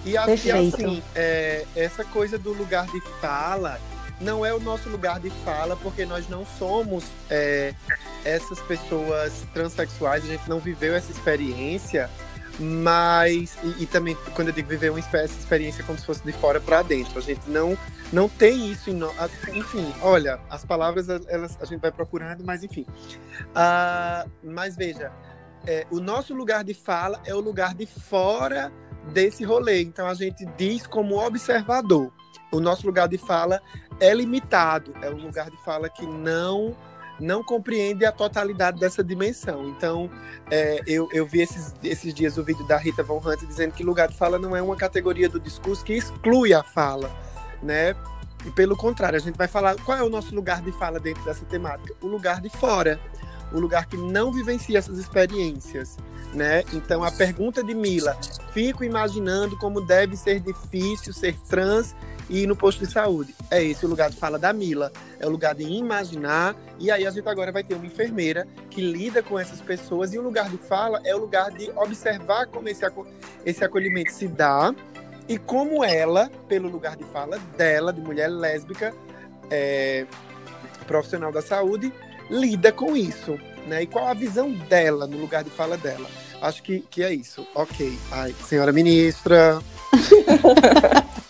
G: E assim, é, essa coisa do lugar de fala não é o nosso lugar de fala, porque nós não somos é, essas pessoas transexuais, a gente não viveu essa experiência. Mas, e, e, também, quando eu digo viver uma espécie, experiência como se fosse de fora para dentro, a gente não, não tem isso em nós. Enfim, olha, as palavras elas, a gente vai procurando, mas enfim. Uh, mas veja, é, o nosso lugar de fala é o lugar de fora desse rolê. Então a gente diz como observador. O nosso lugar de fala é limitado, é um lugar de fala que não não compreende a totalidade dessa dimensão. Então, é, eu, eu vi esses, esses dias o vídeo da Rita Von Hunt dizendo que lugar de fala não é uma categoria do discurso que exclui a fala, né? E pelo contrário, a gente vai falar qual é o nosso lugar de fala dentro dessa temática? O lugar de fora, o lugar que não vivencia essas experiências, né? Então a pergunta de Mila, fico imaginando como deve ser difícil ser trans e no posto de saúde. É esse o lugar de fala da Mila. É o lugar de imaginar. E aí a gente agora vai ter uma enfermeira que lida com essas pessoas. E o lugar de fala é o lugar de observar como esse, esse acolhimento se dá e como ela, pelo lugar de fala dela, de mulher lésbica, é, profissional da saúde, lida com isso. Né? E qual a visão dela no lugar de fala dela? Acho que, que é isso. Ok. Ai, senhora ministra.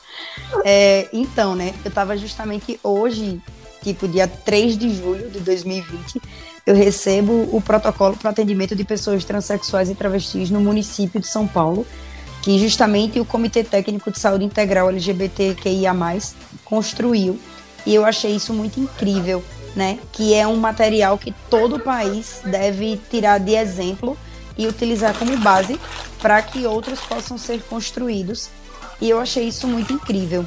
E: É, então, né, eu estava justamente hoje, tipo, dia 3 de julho de 2020, eu recebo o protocolo para atendimento de pessoas transexuais e travestis no município de São Paulo, que justamente o Comitê Técnico de Saúde Integral LGBTQIA+, construiu. E eu achei isso muito incrível, né? Que é um material que todo país deve tirar de exemplo e utilizar como base para que outros possam ser construídos e eu achei isso muito incrível.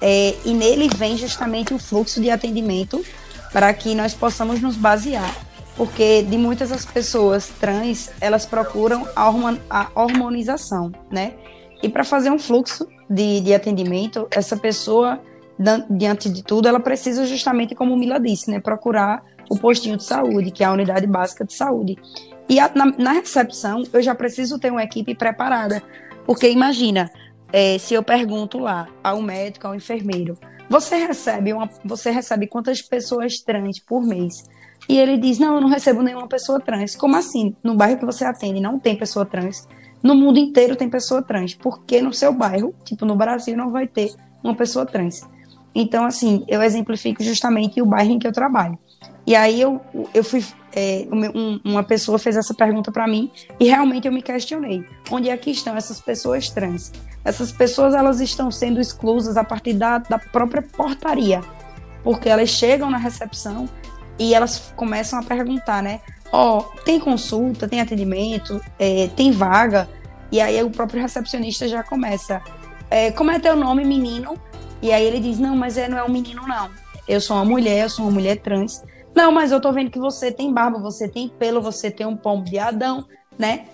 E: É, e nele vem justamente o fluxo de atendimento para que nós possamos nos basear. Porque de muitas das pessoas trans, elas procuram a hormonização, né? E para fazer um fluxo de, de atendimento, essa pessoa, diante de tudo, ela precisa justamente, como Mila disse, né? Procurar o postinho de saúde, que é a unidade básica de saúde. E a, na, na recepção, eu já preciso ter uma equipe preparada. Porque imagina, é, se eu pergunto lá ao médico, ao enfermeiro, você recebe uma, você recebe quantas pessoas trans por mês? E ele diz, não, eu não recebo nenhuma pessoa trans. Como assim? No bairro que você atende não tem pessoa trans. No mundo inteiro tem pessoa trans. Porque no seu bairro, tipo no Brasil, não vai ter uma pessoa trans. Então, assim, eu exemplifico justamente o bairro em que eu trabalho. E aí eu, eu fui. É, um, uma pessoa fez essa pergunta para mim e realmente eu me questionei. Onde é que estão essas pessoas trans? Essas pessoas elas estão sendo exclusas a partir da, da própria portaria. Porque elas chegam na recepção e elas começam a perguntar, né? ó, tem consulta, tem atendimento, é, tem vaga, e aí o próprio recepcionista já começa, é, como é teu nome, menino? E aí ele diz, não, mas é, não é um menino, não. Eu sou uma mulher, eu sou uma mulher trans. Não, mas eu tô vendo que você tem barba, você tem pelo, você tem um pombo de Adão, né?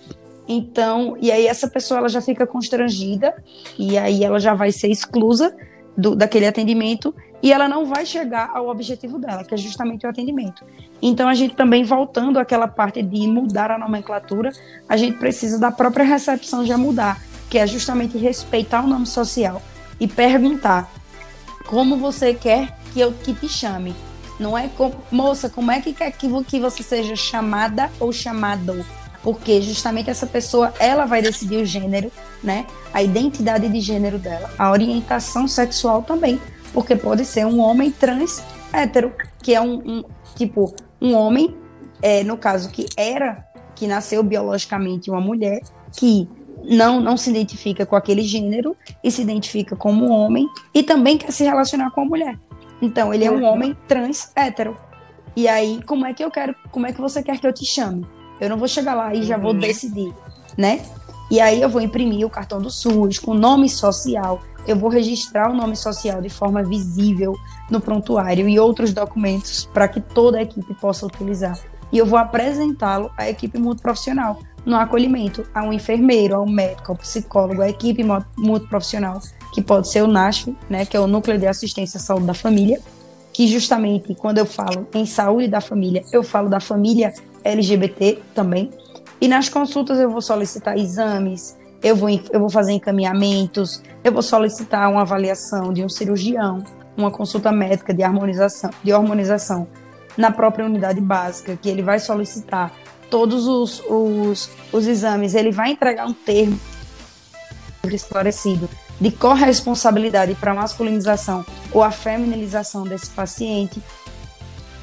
E: Então, e aí essa pessoa ela já fica constrangida e aí ela já vai ser exclusa do, daquele atendimento e ela não vai chegar ao objetivo dela, que é justamente o atendimento. Então, a gente também, voltando àquela parte de mudar a nomenclatura, a gente precisa da própria recepção já mudar, que é justamente respeitar o nome social e perguntar como você quer que eu que te chame. Não é como, moça, como é que quer que, que você seja chamada ou chamado? Porque justamente essa pessoa, ela vai decidir o gênero, né? A identidade de gênero dela, a orientação sexual também, porque pode ser um homem trans hétero, que é um, um tipo um homem, é, no caso que era, que nasceu biologicamente uma mulher, que não, não se identifica com aquele gênero e se identifica como homem e também quer se relacionar com a mulher. Então, ele é um uhum. homem trans hétero. E aí, como é que eu quero, como é que você quer que eu te chame? Eu não vou chegar lá e já vou uhum. decidir, né? E aí eu vou imprimir o cartão do SUS com nome social, eu vou registrar o nome social de forma visível no prontuário e outros documentos para que toda a equipe possa utilizar. E eu vou apresentá-lo à equipe multiprofissional no acolhimento, a um enfermeiro, ao médico, ao psicólogo, à equipe multiprofissional, que pode ser o NASF, né, que é o Núcleo de Assistência à Saúde da Família, que justamente quando eu falo em saúde da família, eu falo da família LGBT também. E nas consultas eu vou solicitar exames, eu vou, eu vou fazer encaminhamentos, eu vou solicitar uma avaliação de um cirurgião, uma consulta médica de harmonização, de hormonização na própria unidade básica, que ele vai solicitar todos os, os, os exames, ele vai entregar um termo esclarecido de corresponsabilidade para a masculinização ou a feminilização desse paciente.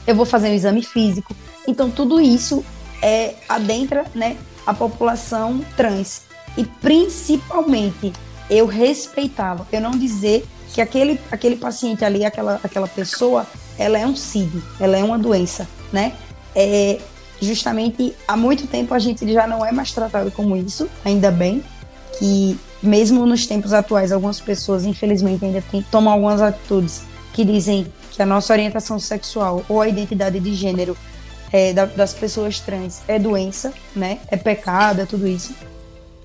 E: Eu vou fazer um exame físico. Então, tudo isso é adentra né, a população trans. E principalmente eu respeitá-lo. Eu não dizer que aquele, aquele paciente ali, aquela, aquela pessoa, ela é um CID, ela é uma doença, né? É, justamente há muito tempo a gente já não é mais tratado como isso, ainda bem, que mesmo nos tempos atuais, algumas pessoas, infelizmente, ainda tomam algumas atitudes que dizem que a nossa orientação sexual ou a identidade de gênero é, da, das pessoas trans é doença, né? É pecado, é tudo isso.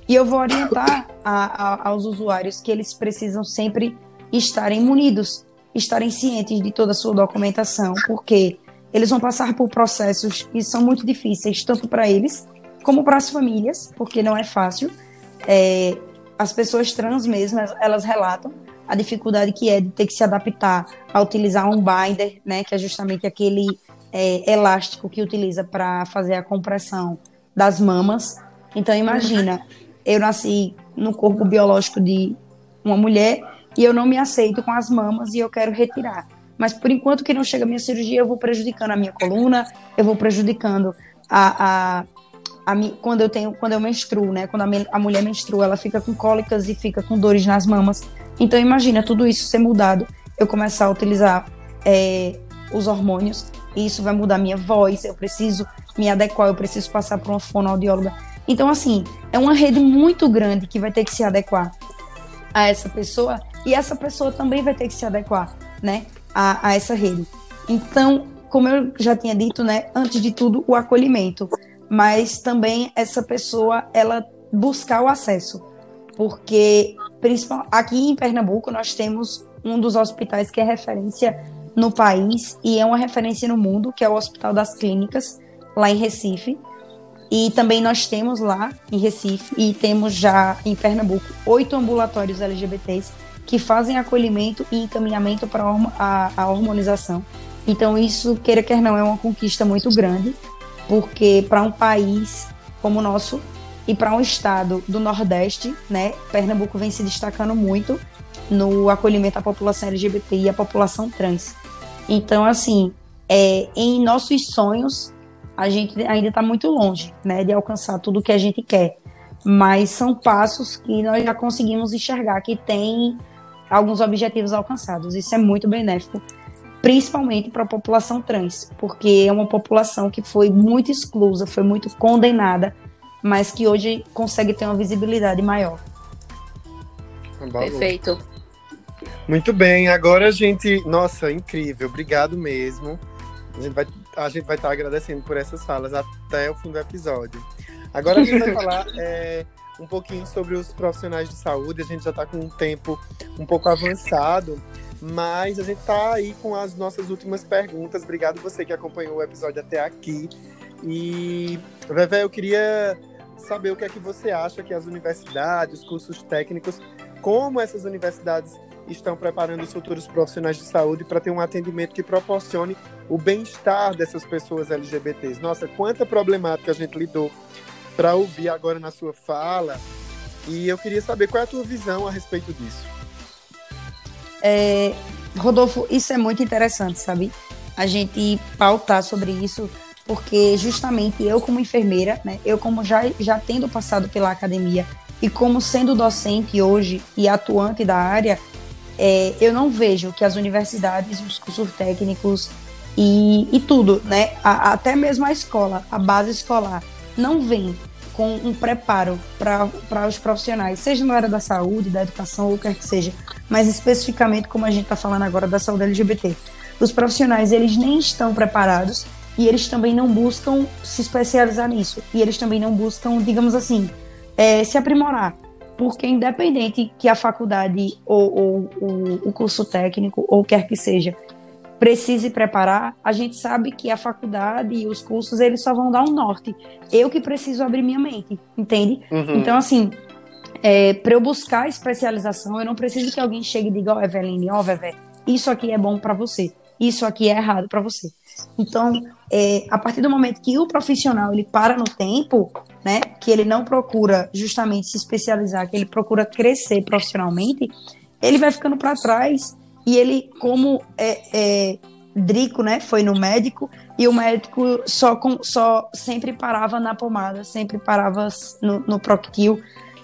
E: E eu vou orientar a, a, aos usuários que eles precisam sempre estarem munidos, estarem cientes de toda a sua documentação, porque eles vão passar por processos que são muito difíceis, tanto para eles como para as famílias, porque não é fácil. É, as pessoas trans mesmo, elas relatam a dificuldade que é de ter que se adaptar a utilizar um binder, né, que é justamente aquele é, elástico que utiliza para fazer a compressão das mamas. Então imagina, eu nasci no corpo biológico de uma mulher e eu não me aceito com as mamas e eu quero retirar. Mas por enquanto que não chega a minha cirurgia, eu vou prejudicando a minha coluna, eu vou prejudicando a, a, a quando eu tenho, quando eu menstruo, né? Quando a, a mulher menstrua, ela fica com cólicas e fica com dores nas mamas. Então imagina tudo isso ser mudado, eu começar a utilizar é, os hormônios, e isso vai mudar minha voz, eu preciso me adequar, eu preciso passar por uma fonoaudióloga. Então, assim, é uma rede muito grande que vai ter que se adequar a essa pessoa e essa pessoa também vai ter que se adequar, né, a, a essa rede. Então, como eu já tinha dito, né, antes de tudo, o acolhimento, mas também essa pessoa, ela buscar o acesso, porque principal, aqui em Pernambuco nós temos um dos hospitais que é referência no país e é uma referência no mundo, que é o Hospital das Clínicas, lá em Recife. E também nós temos lá em Recife e temos já em Pernambuco oito ambulatórios LGBTs que fazem acolhimento e encaminhamento para a, a hormonização. Então isso, queira quer não, é uma conquista muito grande, porque para um país como o nosso e para um estado do Nordeste, né, Pernambuco vem se destacando muito no acolhimento à população LGBT e à população trans. Então, assim, é, em nossos sonhos, a gente ainda está muito longe, né, de alcançar tudo o que a gente quer. Mas são passos que nós já conseguimos enxergar que tem alguns objetivos alcançados. Isso é muito benéfico. Principalmente para a população trans, porque é uma população que foi muito exclusa, foi muito condenada, mas que hoje consegue ter uma visibilidade maior.
H: Perfeito.
G: Muito bem, agora a gente. Nossa, incrível, obrigado mesmo. A gente vai, a gente vai estar agradecendo por essas falas até o fim do episódio. Agora a gente vai falar é, um pouquinho sobre os profissionais de saúde. A gente já está com um tempo um pouco avançado, mas a gente está aí com as nossas últimas perguntas. Obrigado você que acompanhou o episódio até aqui. E, Vevé, eu queria saber o que é que você acha que as universidades, os cursos técnicos, como essas universidades estão preparando os futuros profissionais de saúde para ter um atendimento que proporcione o bem-estar dessas pessoas LGBTs. Nossa, quanta problemática a gente lidou para ouvir agora na sua fala. E eu queria saber qual é a tua visão a respeito disso.
E: É, Rodolfo, isso é muito interessante, sabe? A gente pautar sobre isso, porque justamente eu como enfermeira, né, eu como já, já tendo passado pela academia e como sendo docente hoje e atuante da área, é, eu não vejo que as universidades, os cursos técnicos e, e tudo, né, a, até mesmo a escola, a base escolar, não vem com um preparo para os profissionais, seja na área da saúde, da educação ou quer que seja, mas especificamente como a gente está falando agora da saúde LGBT. Os profissionais, eles nem estão preparados e eles também não buscam se especializar nisso. E eles também não buscam, digamos assim, é, se aprimorar porque independente que a faculdade ou, ou, ou, o curso técnico ou quer que seja precise preparar, a gente sabe que a faculdade e os cursos eles só vão dar um norte. Eu que preciso abrir minha mente, entende? Uhum. Então assim, é, para eu buscar especialização, eu não preciso que alguém chegue e diga, ó, oh, Eveline, ó, oh, Vevé, isso aqui é bom para você isso aqui é errado para você. Então, é, a partir do momento que o profissional ele para no tempo, né, que ele não procura justamente se especializar, que ele procura crescer profissionalmente, ele vai ficando para trás e ele, como é, é, Drico, né, foi no médico e o médico só, com, só sempre parava na pomada, sempre parava no, no Proctil.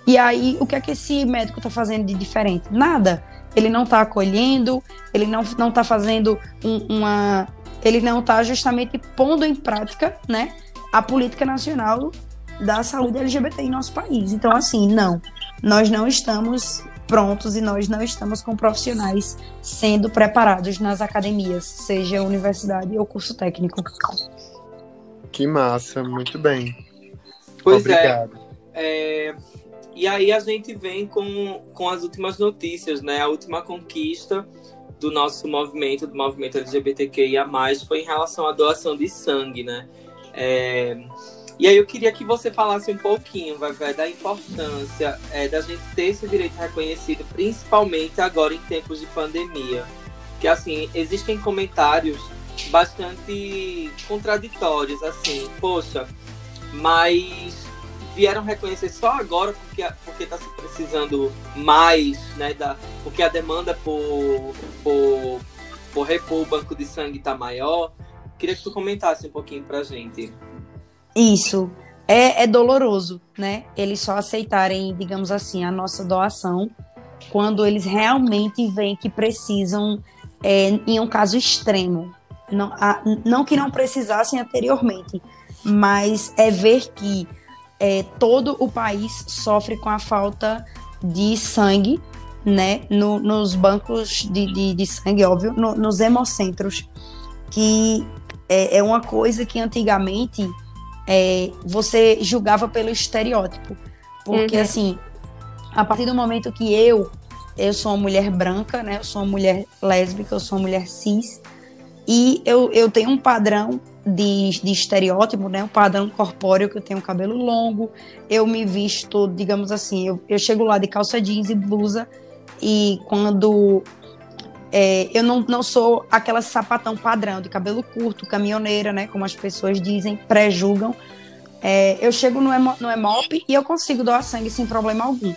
E: E aí, o que é que esse médico está fazendo de diferente? Nada ele não está acolhendo, ele não está fazendo um, uma. Ele não está justamente pondo em prática né, a política nacional da saúde LGBT em nosso país. Então, assim, não. Nós não estamos prontos e nós não estamos com profissionais sendo preparados nas academias, seja universidade ou curso técnico.
G: Que massa, muito bem.
B: Pois é. Obrigado. é. é e aí a gente vem com, com as últimas notícias, né? A última conquista do nosso movimento, do movimento LGBTQIA+, foi em relação à doação de sangue, né? É... E aí eu queria que você falasse um pouquinho, vai da importância é, da gente ter esse direito reconhecido, principalmente agora em tempos de pandemia. Que assim, existem comentários bastante contraditórios, assim, poxa, mas vieram reconhecer só agora porque porque está se precisando mais, né, da, porque a demanda por, por, por repor o banco de sangue está maior. Queria que tu comentasse um pouquinho para gente.
E: Isso. É, é doloroso, né? Eles só aceitarem, digamos assim, a nossa doação quando eles realmente veem que precisam é, em um caso extremo. Não, a, não que não precisassem anteriormente, mas é ver que é, todo o país sofre com a falta de sangue, né, no, nos bancos de, de, de sangue, óbvio, no, nos hemocentros, que é, é, uma coisa que antigamente é, você julgava pelo estereótipo, porque uhum. assim, a partir do momento que eu eu sou uma mulher branca, né, eu sou uma mulher lésbica, eu sou uma mulher cis, e eu, eu tenho um padrão de, de estereótipo, né? Um padrão corpóreo que eu tenho cabelo longo, eu me visto, digamos assim, eu, eu chego lá de calça jeans e blusa e quando é, eu não, não sou aquela sapatão padrão de cabelo curto, caminhoneira, né? Como as pessoas dizem, pré-julgam. É, eu chego no, emo, no EMOP e eu consigo doar sangue sem problema algum.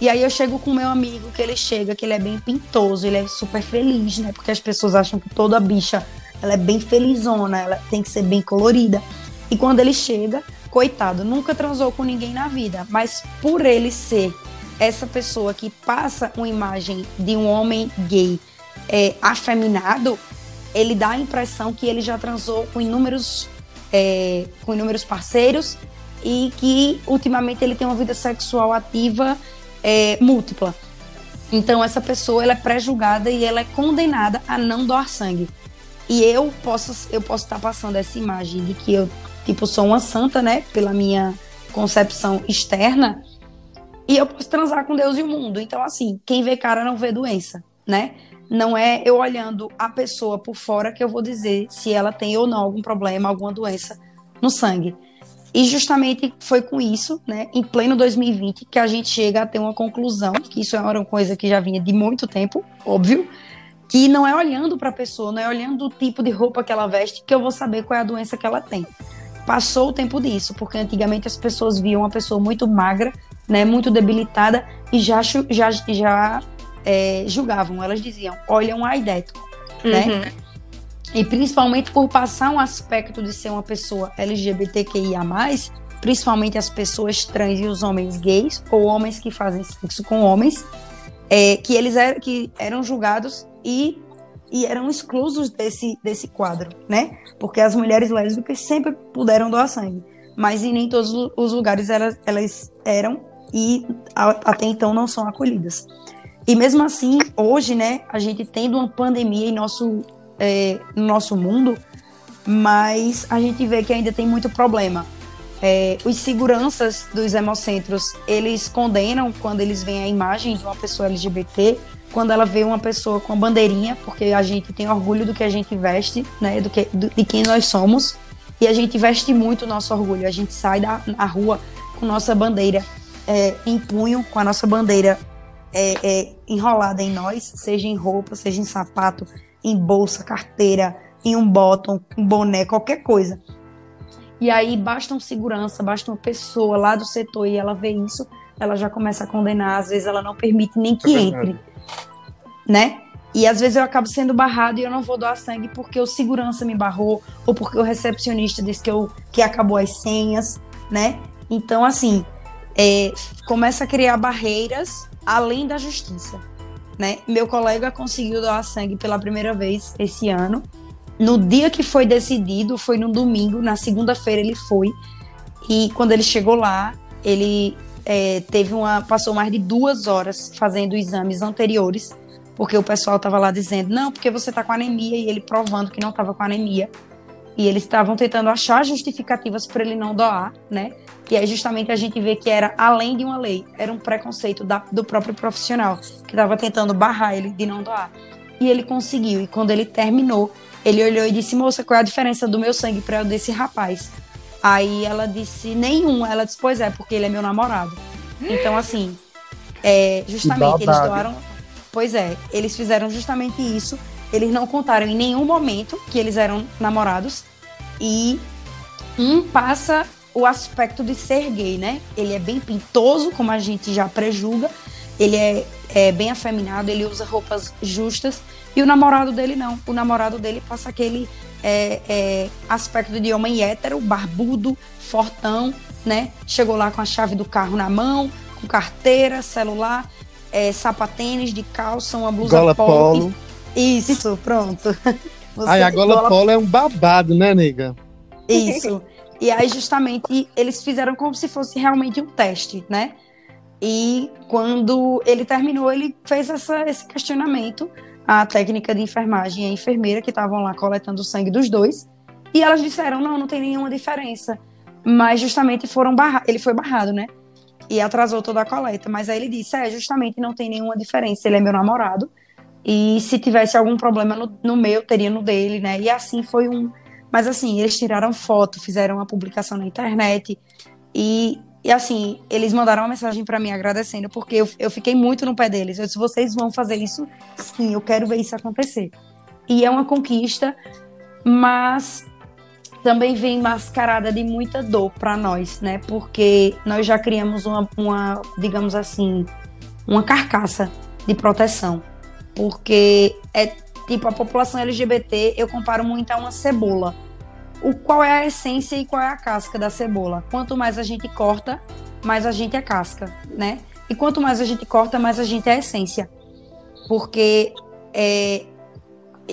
E: E aí eu chego com o meu amigo, que ele chega, que ele é bem pintoso, ele é super feliz, né? Porque as pessoas acham que toda bicha ela é bem felizona, ela tem que ser bem colorida. E quando ele chega, coitado, nunca transou com ninguém na vida, mas por ele ser essa pessoa que passa uma imagem de um homem gay é, afeminado, ele dá a impressão que ele já transou com inúmeros, é, com inúmeros parceiros e que ultimamente ele tem uma vida sexual ativa é, múltipla. Então essa pessoa ela é pré-julgada e ela é condenada a não doar sangue. E eu posso eu posso estar passando essa imagem de que eu tipo sou uma santa, né, pela minha concepção externa, e eu posso transar com Deus e o mundo. Então assim, quem vê cara não vê doença, né? Não é eu olhando a pessoa por fora que eu vou dizer se ela tem ou não algum problema, alguma doença no sangue. E justamente foi com isso, né, em pleno 2020, que a gente chega a ter uma conclusão, que isso era uma coisa que já vinha de muito tempo, óbvio, que não é olhando para a pessoa, não é olhando o tipo de roupa que ela veste que eu vou saber qual é a doença que ela tem. Passou o tempo disso, porque antigamente as pessoas viam uma pessoa muito magra, né, muito debilitada e já já já é, julgavam. Elas diziam, olha um aideto, né? uhum. né? E principalmente por passar um aspecto de ser uma pessoa LGBTQIA+, principalmente as pessoas trans e os homens gays, ou homens que fazem sexo com homens, é, que eles eram, que eram julgados e, e eram exclusos desse, desse quadro, né? Porque as mulheres lésbicas sempre puderam doar sangue, mas em nem todos os lugares elas, elas eram e até então não são acolhidas. E mesmo assim, hoje, né, a gente tendo uma pandemia em nosso é, no nosso mundo, mas a gente vê que ainda tem muito problema. É, os seguranças dos hemocentros, eles condenam quando eles veem a imagem de uma pessoa LGBT, quando ela vê uma pessoa com a bandeirinha, porque a gente tem orgulho do que a gente veste, né, do que, do, de quem nós somos, e a gente veste muito o nosso orgulho. A gente sai da rua com nossa bandeira é, em punho, com a nossa bandeira é, é, enrolada em nós, seja em roupa, seja em sapato, em bolsa, carteira, em um bottom, um boné, qualquer coisa. E aí basta um segurança, basta uma pessoa lá do setor e ela vê isso, ela já começa a condenar, às vezes ela não permite nem que é entre, né? E às vezes eu acabo sendo barrado e eu não vou doar sangue porque o segurança me barrou ou porque o recepcionista disse que, eu, que acabou as senhas, né? Então, assim, é, começa a criar barreiras além da justiça né? Meu colega conseguiu doar sangue pela primeira vez esse ano. No dia que foi decidido, foi no domingo, na segunda-feira ele foi. E quando ele chegou lá, ele é, teve uma. passou mais de duas horas fazendo exames anteriores, porque o pessoal estava lá dizendo, não, porque você está com anemia, e ele provando que não estava com anemia. E eles estavam tentando achar justificativas para ele não doar, né? E aí justamente a gente vê que era além de uma lei, era um preconceito da, do próprio profissional, que estava tentando barrar ele de não doar. E ele conseguiu, e quando ele terminou, ele olhou e disse: Moça, qual é a diferença do meu sangue para o desse rapaz? Aí ela disse: Nenhum. Ela disse: Pois é, porque ele é meu namorado. Então, assim, é, justamente eles doaram. Pois é, eles fizeram justamente isso eles não contaram em nenhum momento que eles eram namorados. E um passa o aspecto de ser gay, né? Ele é bem pintoso, como a gente já prejulga. Ele é, é bem afeminado, ele usa roupas justas. E o namorado dele não. O namorado dele passa aquele é, é, aspecto de homem hétero, barbudo, fortão, né? Chegou lá com a chave do carro na mão, com carteira, celular, é, sapatênis de calça, uma blusa
G: Gola polo. polo.
E: Isso, pronto.
G: Você Ai, a gola, gola polo é um babado, né, nega?
E: Isso. E aí, justamente, eles fizeram como se fosse realmente um teste, né? E quando ele terminou, ele fez essa, esse questionamento à técnica de enfermagem e a enfermeira que estavam lá coletando o sangue dos dois. E elas disseram: não, não tem nenhuma diferença. Mas justamente foram barrados. Ele foi barrado, né? E atrasou toda a coleta. Mas aí ele disse: é, justamente não tem nenhuma diferença. Ele é meu namorado. E se tivesse algum problema no, no meu, teria no dele, né? E assim foi um. Mas assim, eles tiraram foto, fizeram uma publicação na internet. E, e assim, eles mandaram uma mensagem para mim agradecendo, porque eu, eu fiquei muito no pé deles. Eu disse: vocês vão fazer isso? Sim, eu quero ver isso acontecer. E é uma conquista, mas também vem mascarada de muita dor para nós, né? Porque nós já criamos uma, uma, digamos assim, uma carcaça de proteção porque é tipo a população LGBT, eu comparo muito a uma cebola. O qual é a essência e qual é a casca da cebola? Quanto mais a gente corta, mais a gente é casca, né? E quanto mais a gente corta, mais a gente é essência. Porque é,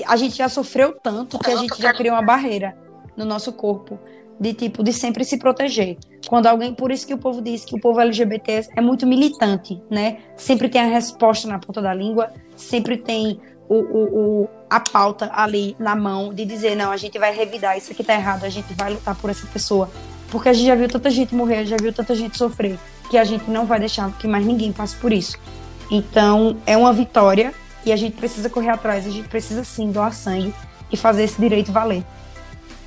E: a gente já sofreu tanto que a gente já criou uma barreira no nosso corpo de tipo de sempre se proteger. Quando alguém, por isso que o povo diz que o povo LGBT é muito militante, né? Sempre tem a resposta na ponta da língua, sempre tem o, o, o, a pauta ali na mão de dizer não, a gente vai revidar isso aqui tá errado, a gente vai lutar por essa pessoa, porque a gente já viu tanta gente morrer, já viu tanta gente sofrer, que a gente não vai deixar que mais ninguém passe por isso. Então é uma vitória e a gente precisa correr atrás, a gente precisa sim doar sangue e fazer esse direito valer.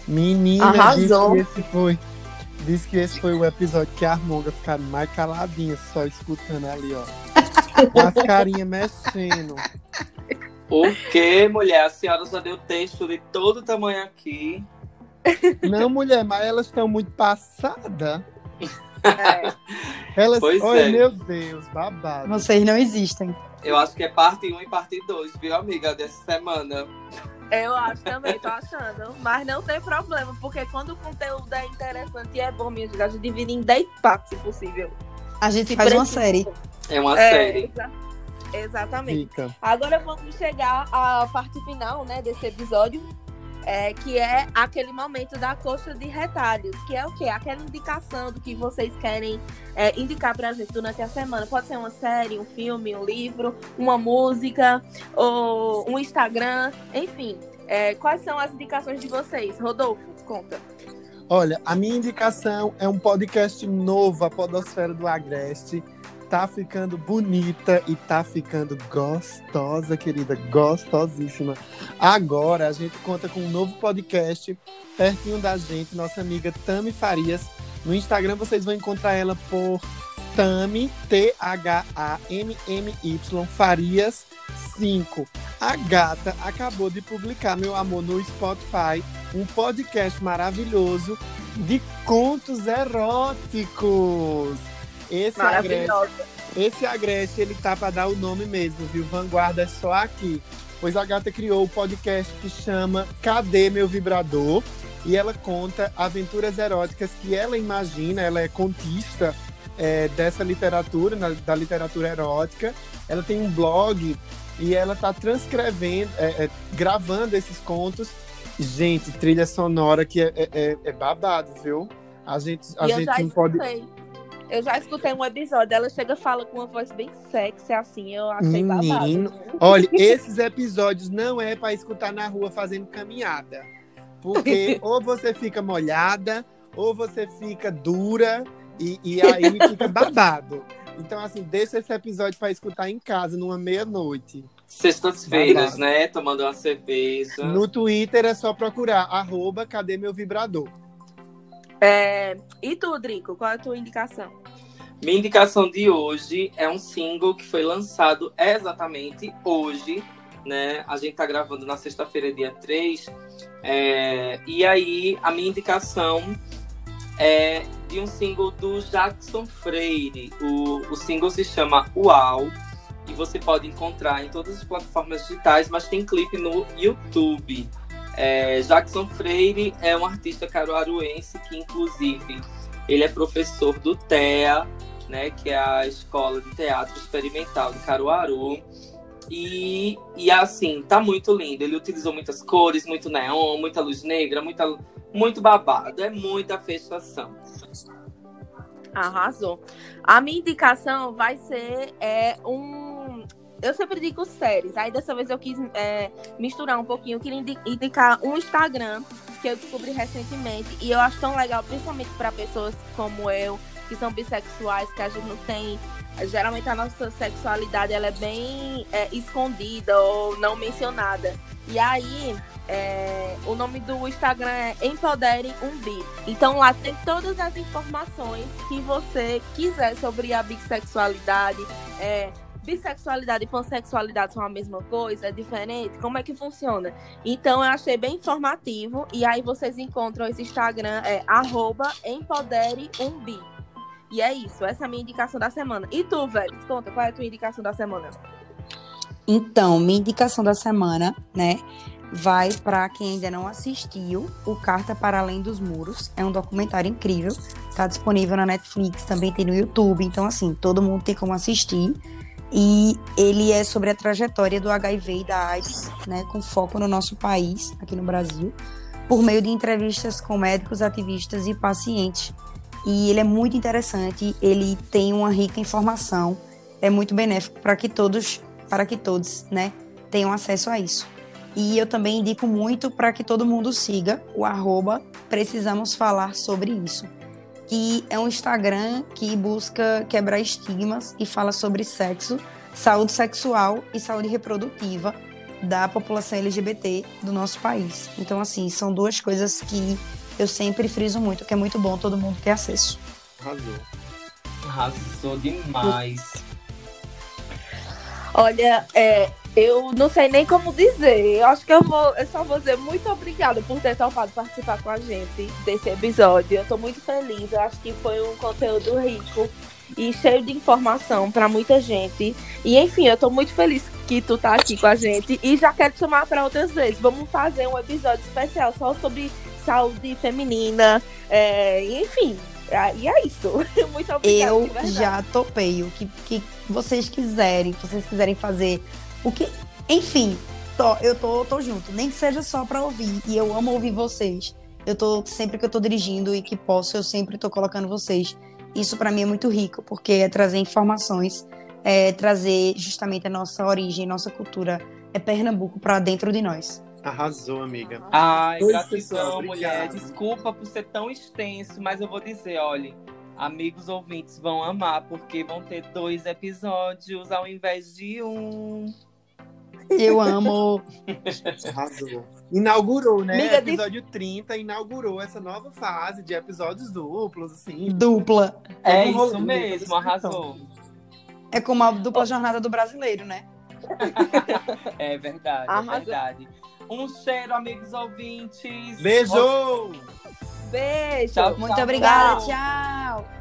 G: Menina,
H: Arrasou.
G: disse que esse foi. Disse que esse foi o episódio que a Armonga ficaram mais caladinha, só escutando ali, ó. Com as carinhas mexendo.
B: O que, mulher? A senhora já deu texto de todo tamanho aqui.
G: Não, mulher, mas elas estão muito passadas.
H: É.
G: Elas,
B: Pois
G: olha,
B: é.
G: meu Deus, babado.
E: Vocês não existem.
B: Eu acho que é parte 1 e parte 2, viu, amiga, dessa semana.
H: Eu acho também, tô achando. Mas não tem problema, porque quando o conteúdo é interessante e é bom, minha gente, a gente divide em 10 partes, se possível.
E: A gente
H: Se
E: faz uma
H: precisa.
E: série.
B: É uma
H: É,
B: série.
H: exa- exatamente.
G: Fica.
H: Agora vamos chegar à parte final, né, desse episódio, é, que é aquele momento da coxa de retalhos, que é o quê? Aquela indicação do que vocês querem é, indicar pra gente durante a semana. Pode ser uma série, um filme, um livro, uma música, ou um Instagram, enfim. É, quais são as indicações de vocês? Rodolfo, conta.
G: Olha, a minha indicação é um podcast novo, a Podosfera do Agreste. Tá ficando bonita e tá ficando gostosa, querida, gostosíssima. Agora a gente conta com um novo podcast pertinho da gente, nossa amiga Tami Farias. No Instagram vocês vão encontrar ela por Tami, T-H-A-M-M-Y, Farias 5. A gata acabou de publicar, meu amor, no Spotify, um podcast maravilhoso de contos eróticos. Esse Agreste,
H: Maravilhosa.
G: esse Agreste, ele tá para dar o nome mesmo, viu? Vanguarda é só aqui. Pois a gata criou o podcast que chama Cadê Meu Vibrador? E ela conta aventuras eróticas que ela imagina, ela é contista é, dessa literatura, na- da literatura erótica. Ela tem um blog e ela tá transcrevendo, é, é, gravando esses contos. Gente, trilha sonora que é, é- é- é babado, viu? A gente, a
H: e eu
G: gente não pode.
H: escutei. Eu já escutei um episódio, ela chega e fala com uma voz bem sexy, assim, eu achei
G: Menino.
H: babado.
G: Olha, esses episódios não é para escutar na rua fazendo caminhada. Porque ou você fica molhada, ou você fica dura, e, e aí fica babado. Então, assim, deixa esse episódio para escutar em casa, numa meia-noite.
B: Sextas-feiras,
G: Babado.
B: né? Tomando uma cerveja.
G: No Twitter é só procurar, arroba, cadê meu vibrador?
H: É, E tu, Drico, qual é a tua indicação?
B: Minha indicação de hoje é um single que foi lançado exatamente hoje, né? A gente tá gravando na sexta-feira, dia 3. É, E aí, a minha indicação é de um single do Jackson Freire. O, o single se chama Uau. E você pode encontrar em todas as plataformas digitais, mas tem clipe no YouTube. É, Jackson Freire é um artista caruaruense que, inclusive, ele é professor do TEA, né, que é a Escola de Teatro Experimental de Caruaru. E, e assim, tá muito lindo. Ele utilizou muitas cores, muito neon, muita luz negra, muita, muito babado. É muita fechação.
H: Arrasou. A minha indicação vai ser é, um. Eu sempre digo séries. Aí dessa vez eu quis é, misturar um pouquinho. Eu queria indi- indicar um Instagram que eu descobri recentemente. E eu acho tão legal, principalmente para pessoas como eu, que são bissexuais, que a gente não tem. Geralmente a nossa sexualidade ela é bem é, escondida ou não mencionada. E aí, é, o nome do Instagram é Empodere um Bi. Então lá tem todas as informações que você quiser sobre a bissexualidade. É, bissexualidade e pansexualidade são a mesma coisa? É diferente? Como é que funciona? Então eu achei bem informativo. E aí vocês encontram esse Instagram, é arroba Empodere um Bi. E é isso, essa é a minha indicação da semana. E tu, velho, conta, qual é a tua indicação da semana?
E: Então, minha indicação da semana, né, vai para quem ainda não assistiu, o Carta para Além dos Muros. É um documentário incrível, tá disponível na Netflix, também tem no YouTube, então assim, todo mundo tem como assistir. E ele é sobre a trajetória do HIV e da AIDS, né, com foco no nosso país, aqui no Brasil, por meio de entrevistas com médicos, ativistas e pacientes. E ele é muito interessante, ele tem uma rica informação, é muito benéfico para que todos, para que todos, né, tenham acesso a isso. E eu também indico muito para que todo mundo siga o arroba Precisamos Falar Sobre Isso, que é um Instagram que busca quebrar estigmas e fala sobre sexo, saúde sexual e saúde reprodutiva da população LGBT do nosso país. Então, assim, são duas coisas que eu sempre friso muito, que é muito bom todo mundo ter acesso.
G: Arrasou.
B: Arrasou demais.
H: Olha, é, eu não sei nem como dizer. Eu acho que eu vou. Eu só vou dizer muito obrigada por ter topado participar com a gente desse episódio. Eu tô muito feliz. Eu acho que foi um conteúdo rico e cheio de informação para muita gente. E enfim, eu tô muito feliz que tu tá aqui com a gente e já quero te chamar para outras vezes. Vamos fazer um episódio especial só sobre saúde feminina, é, enfim. E é isso. Muito obrigada.
E: Eu já topei. O que, que vocês quiserem, se vocês quiserem fazer o que. Enfim, tô, eu tô, tô junto. Nem que seja só pra ouvir. E eu amo ouvir vocês. Eu tô, sempre que eu tô dirigindo e que posso, eu sempre tô colocando vocês. Isso para mim é muito rico, porque é trazer informações, é trazer justamente a nossa origem, nossa cultura, é Pernambuco para dentro de nós.
G: Arrasou, amiga.
B: Ai,
G: Pois,
B: gratidão,
G: pessoal,
B: mulher.
G: obrigado.
B: Desculpa por ser tão extenso, mas eu vou dizer, olha, amigos ouvintes vão amar, porque vão ter dois episódios ao invés de um.
E: Eu amo.
G: Arrasou. Inaugurou, né?
H: Miga
G: Episódio de... 30 inaugurou essa nova fase de episódios duplos, assim.
E: Dupla.
B: É,
G: é
B: isso
G: rolê,
B: mesmo, arrasou.
E: É como a dupla jornada do brasileiro, né?
B: é verdade, é
H: arrasou.
B: é verdade. Um cheiro, amigos ouvintes.
G: Beijo!
H: Beijo!
B: Tchau,
E: Muito
B: tchau,
E: obrigada,
H: tchau.
E: tchau.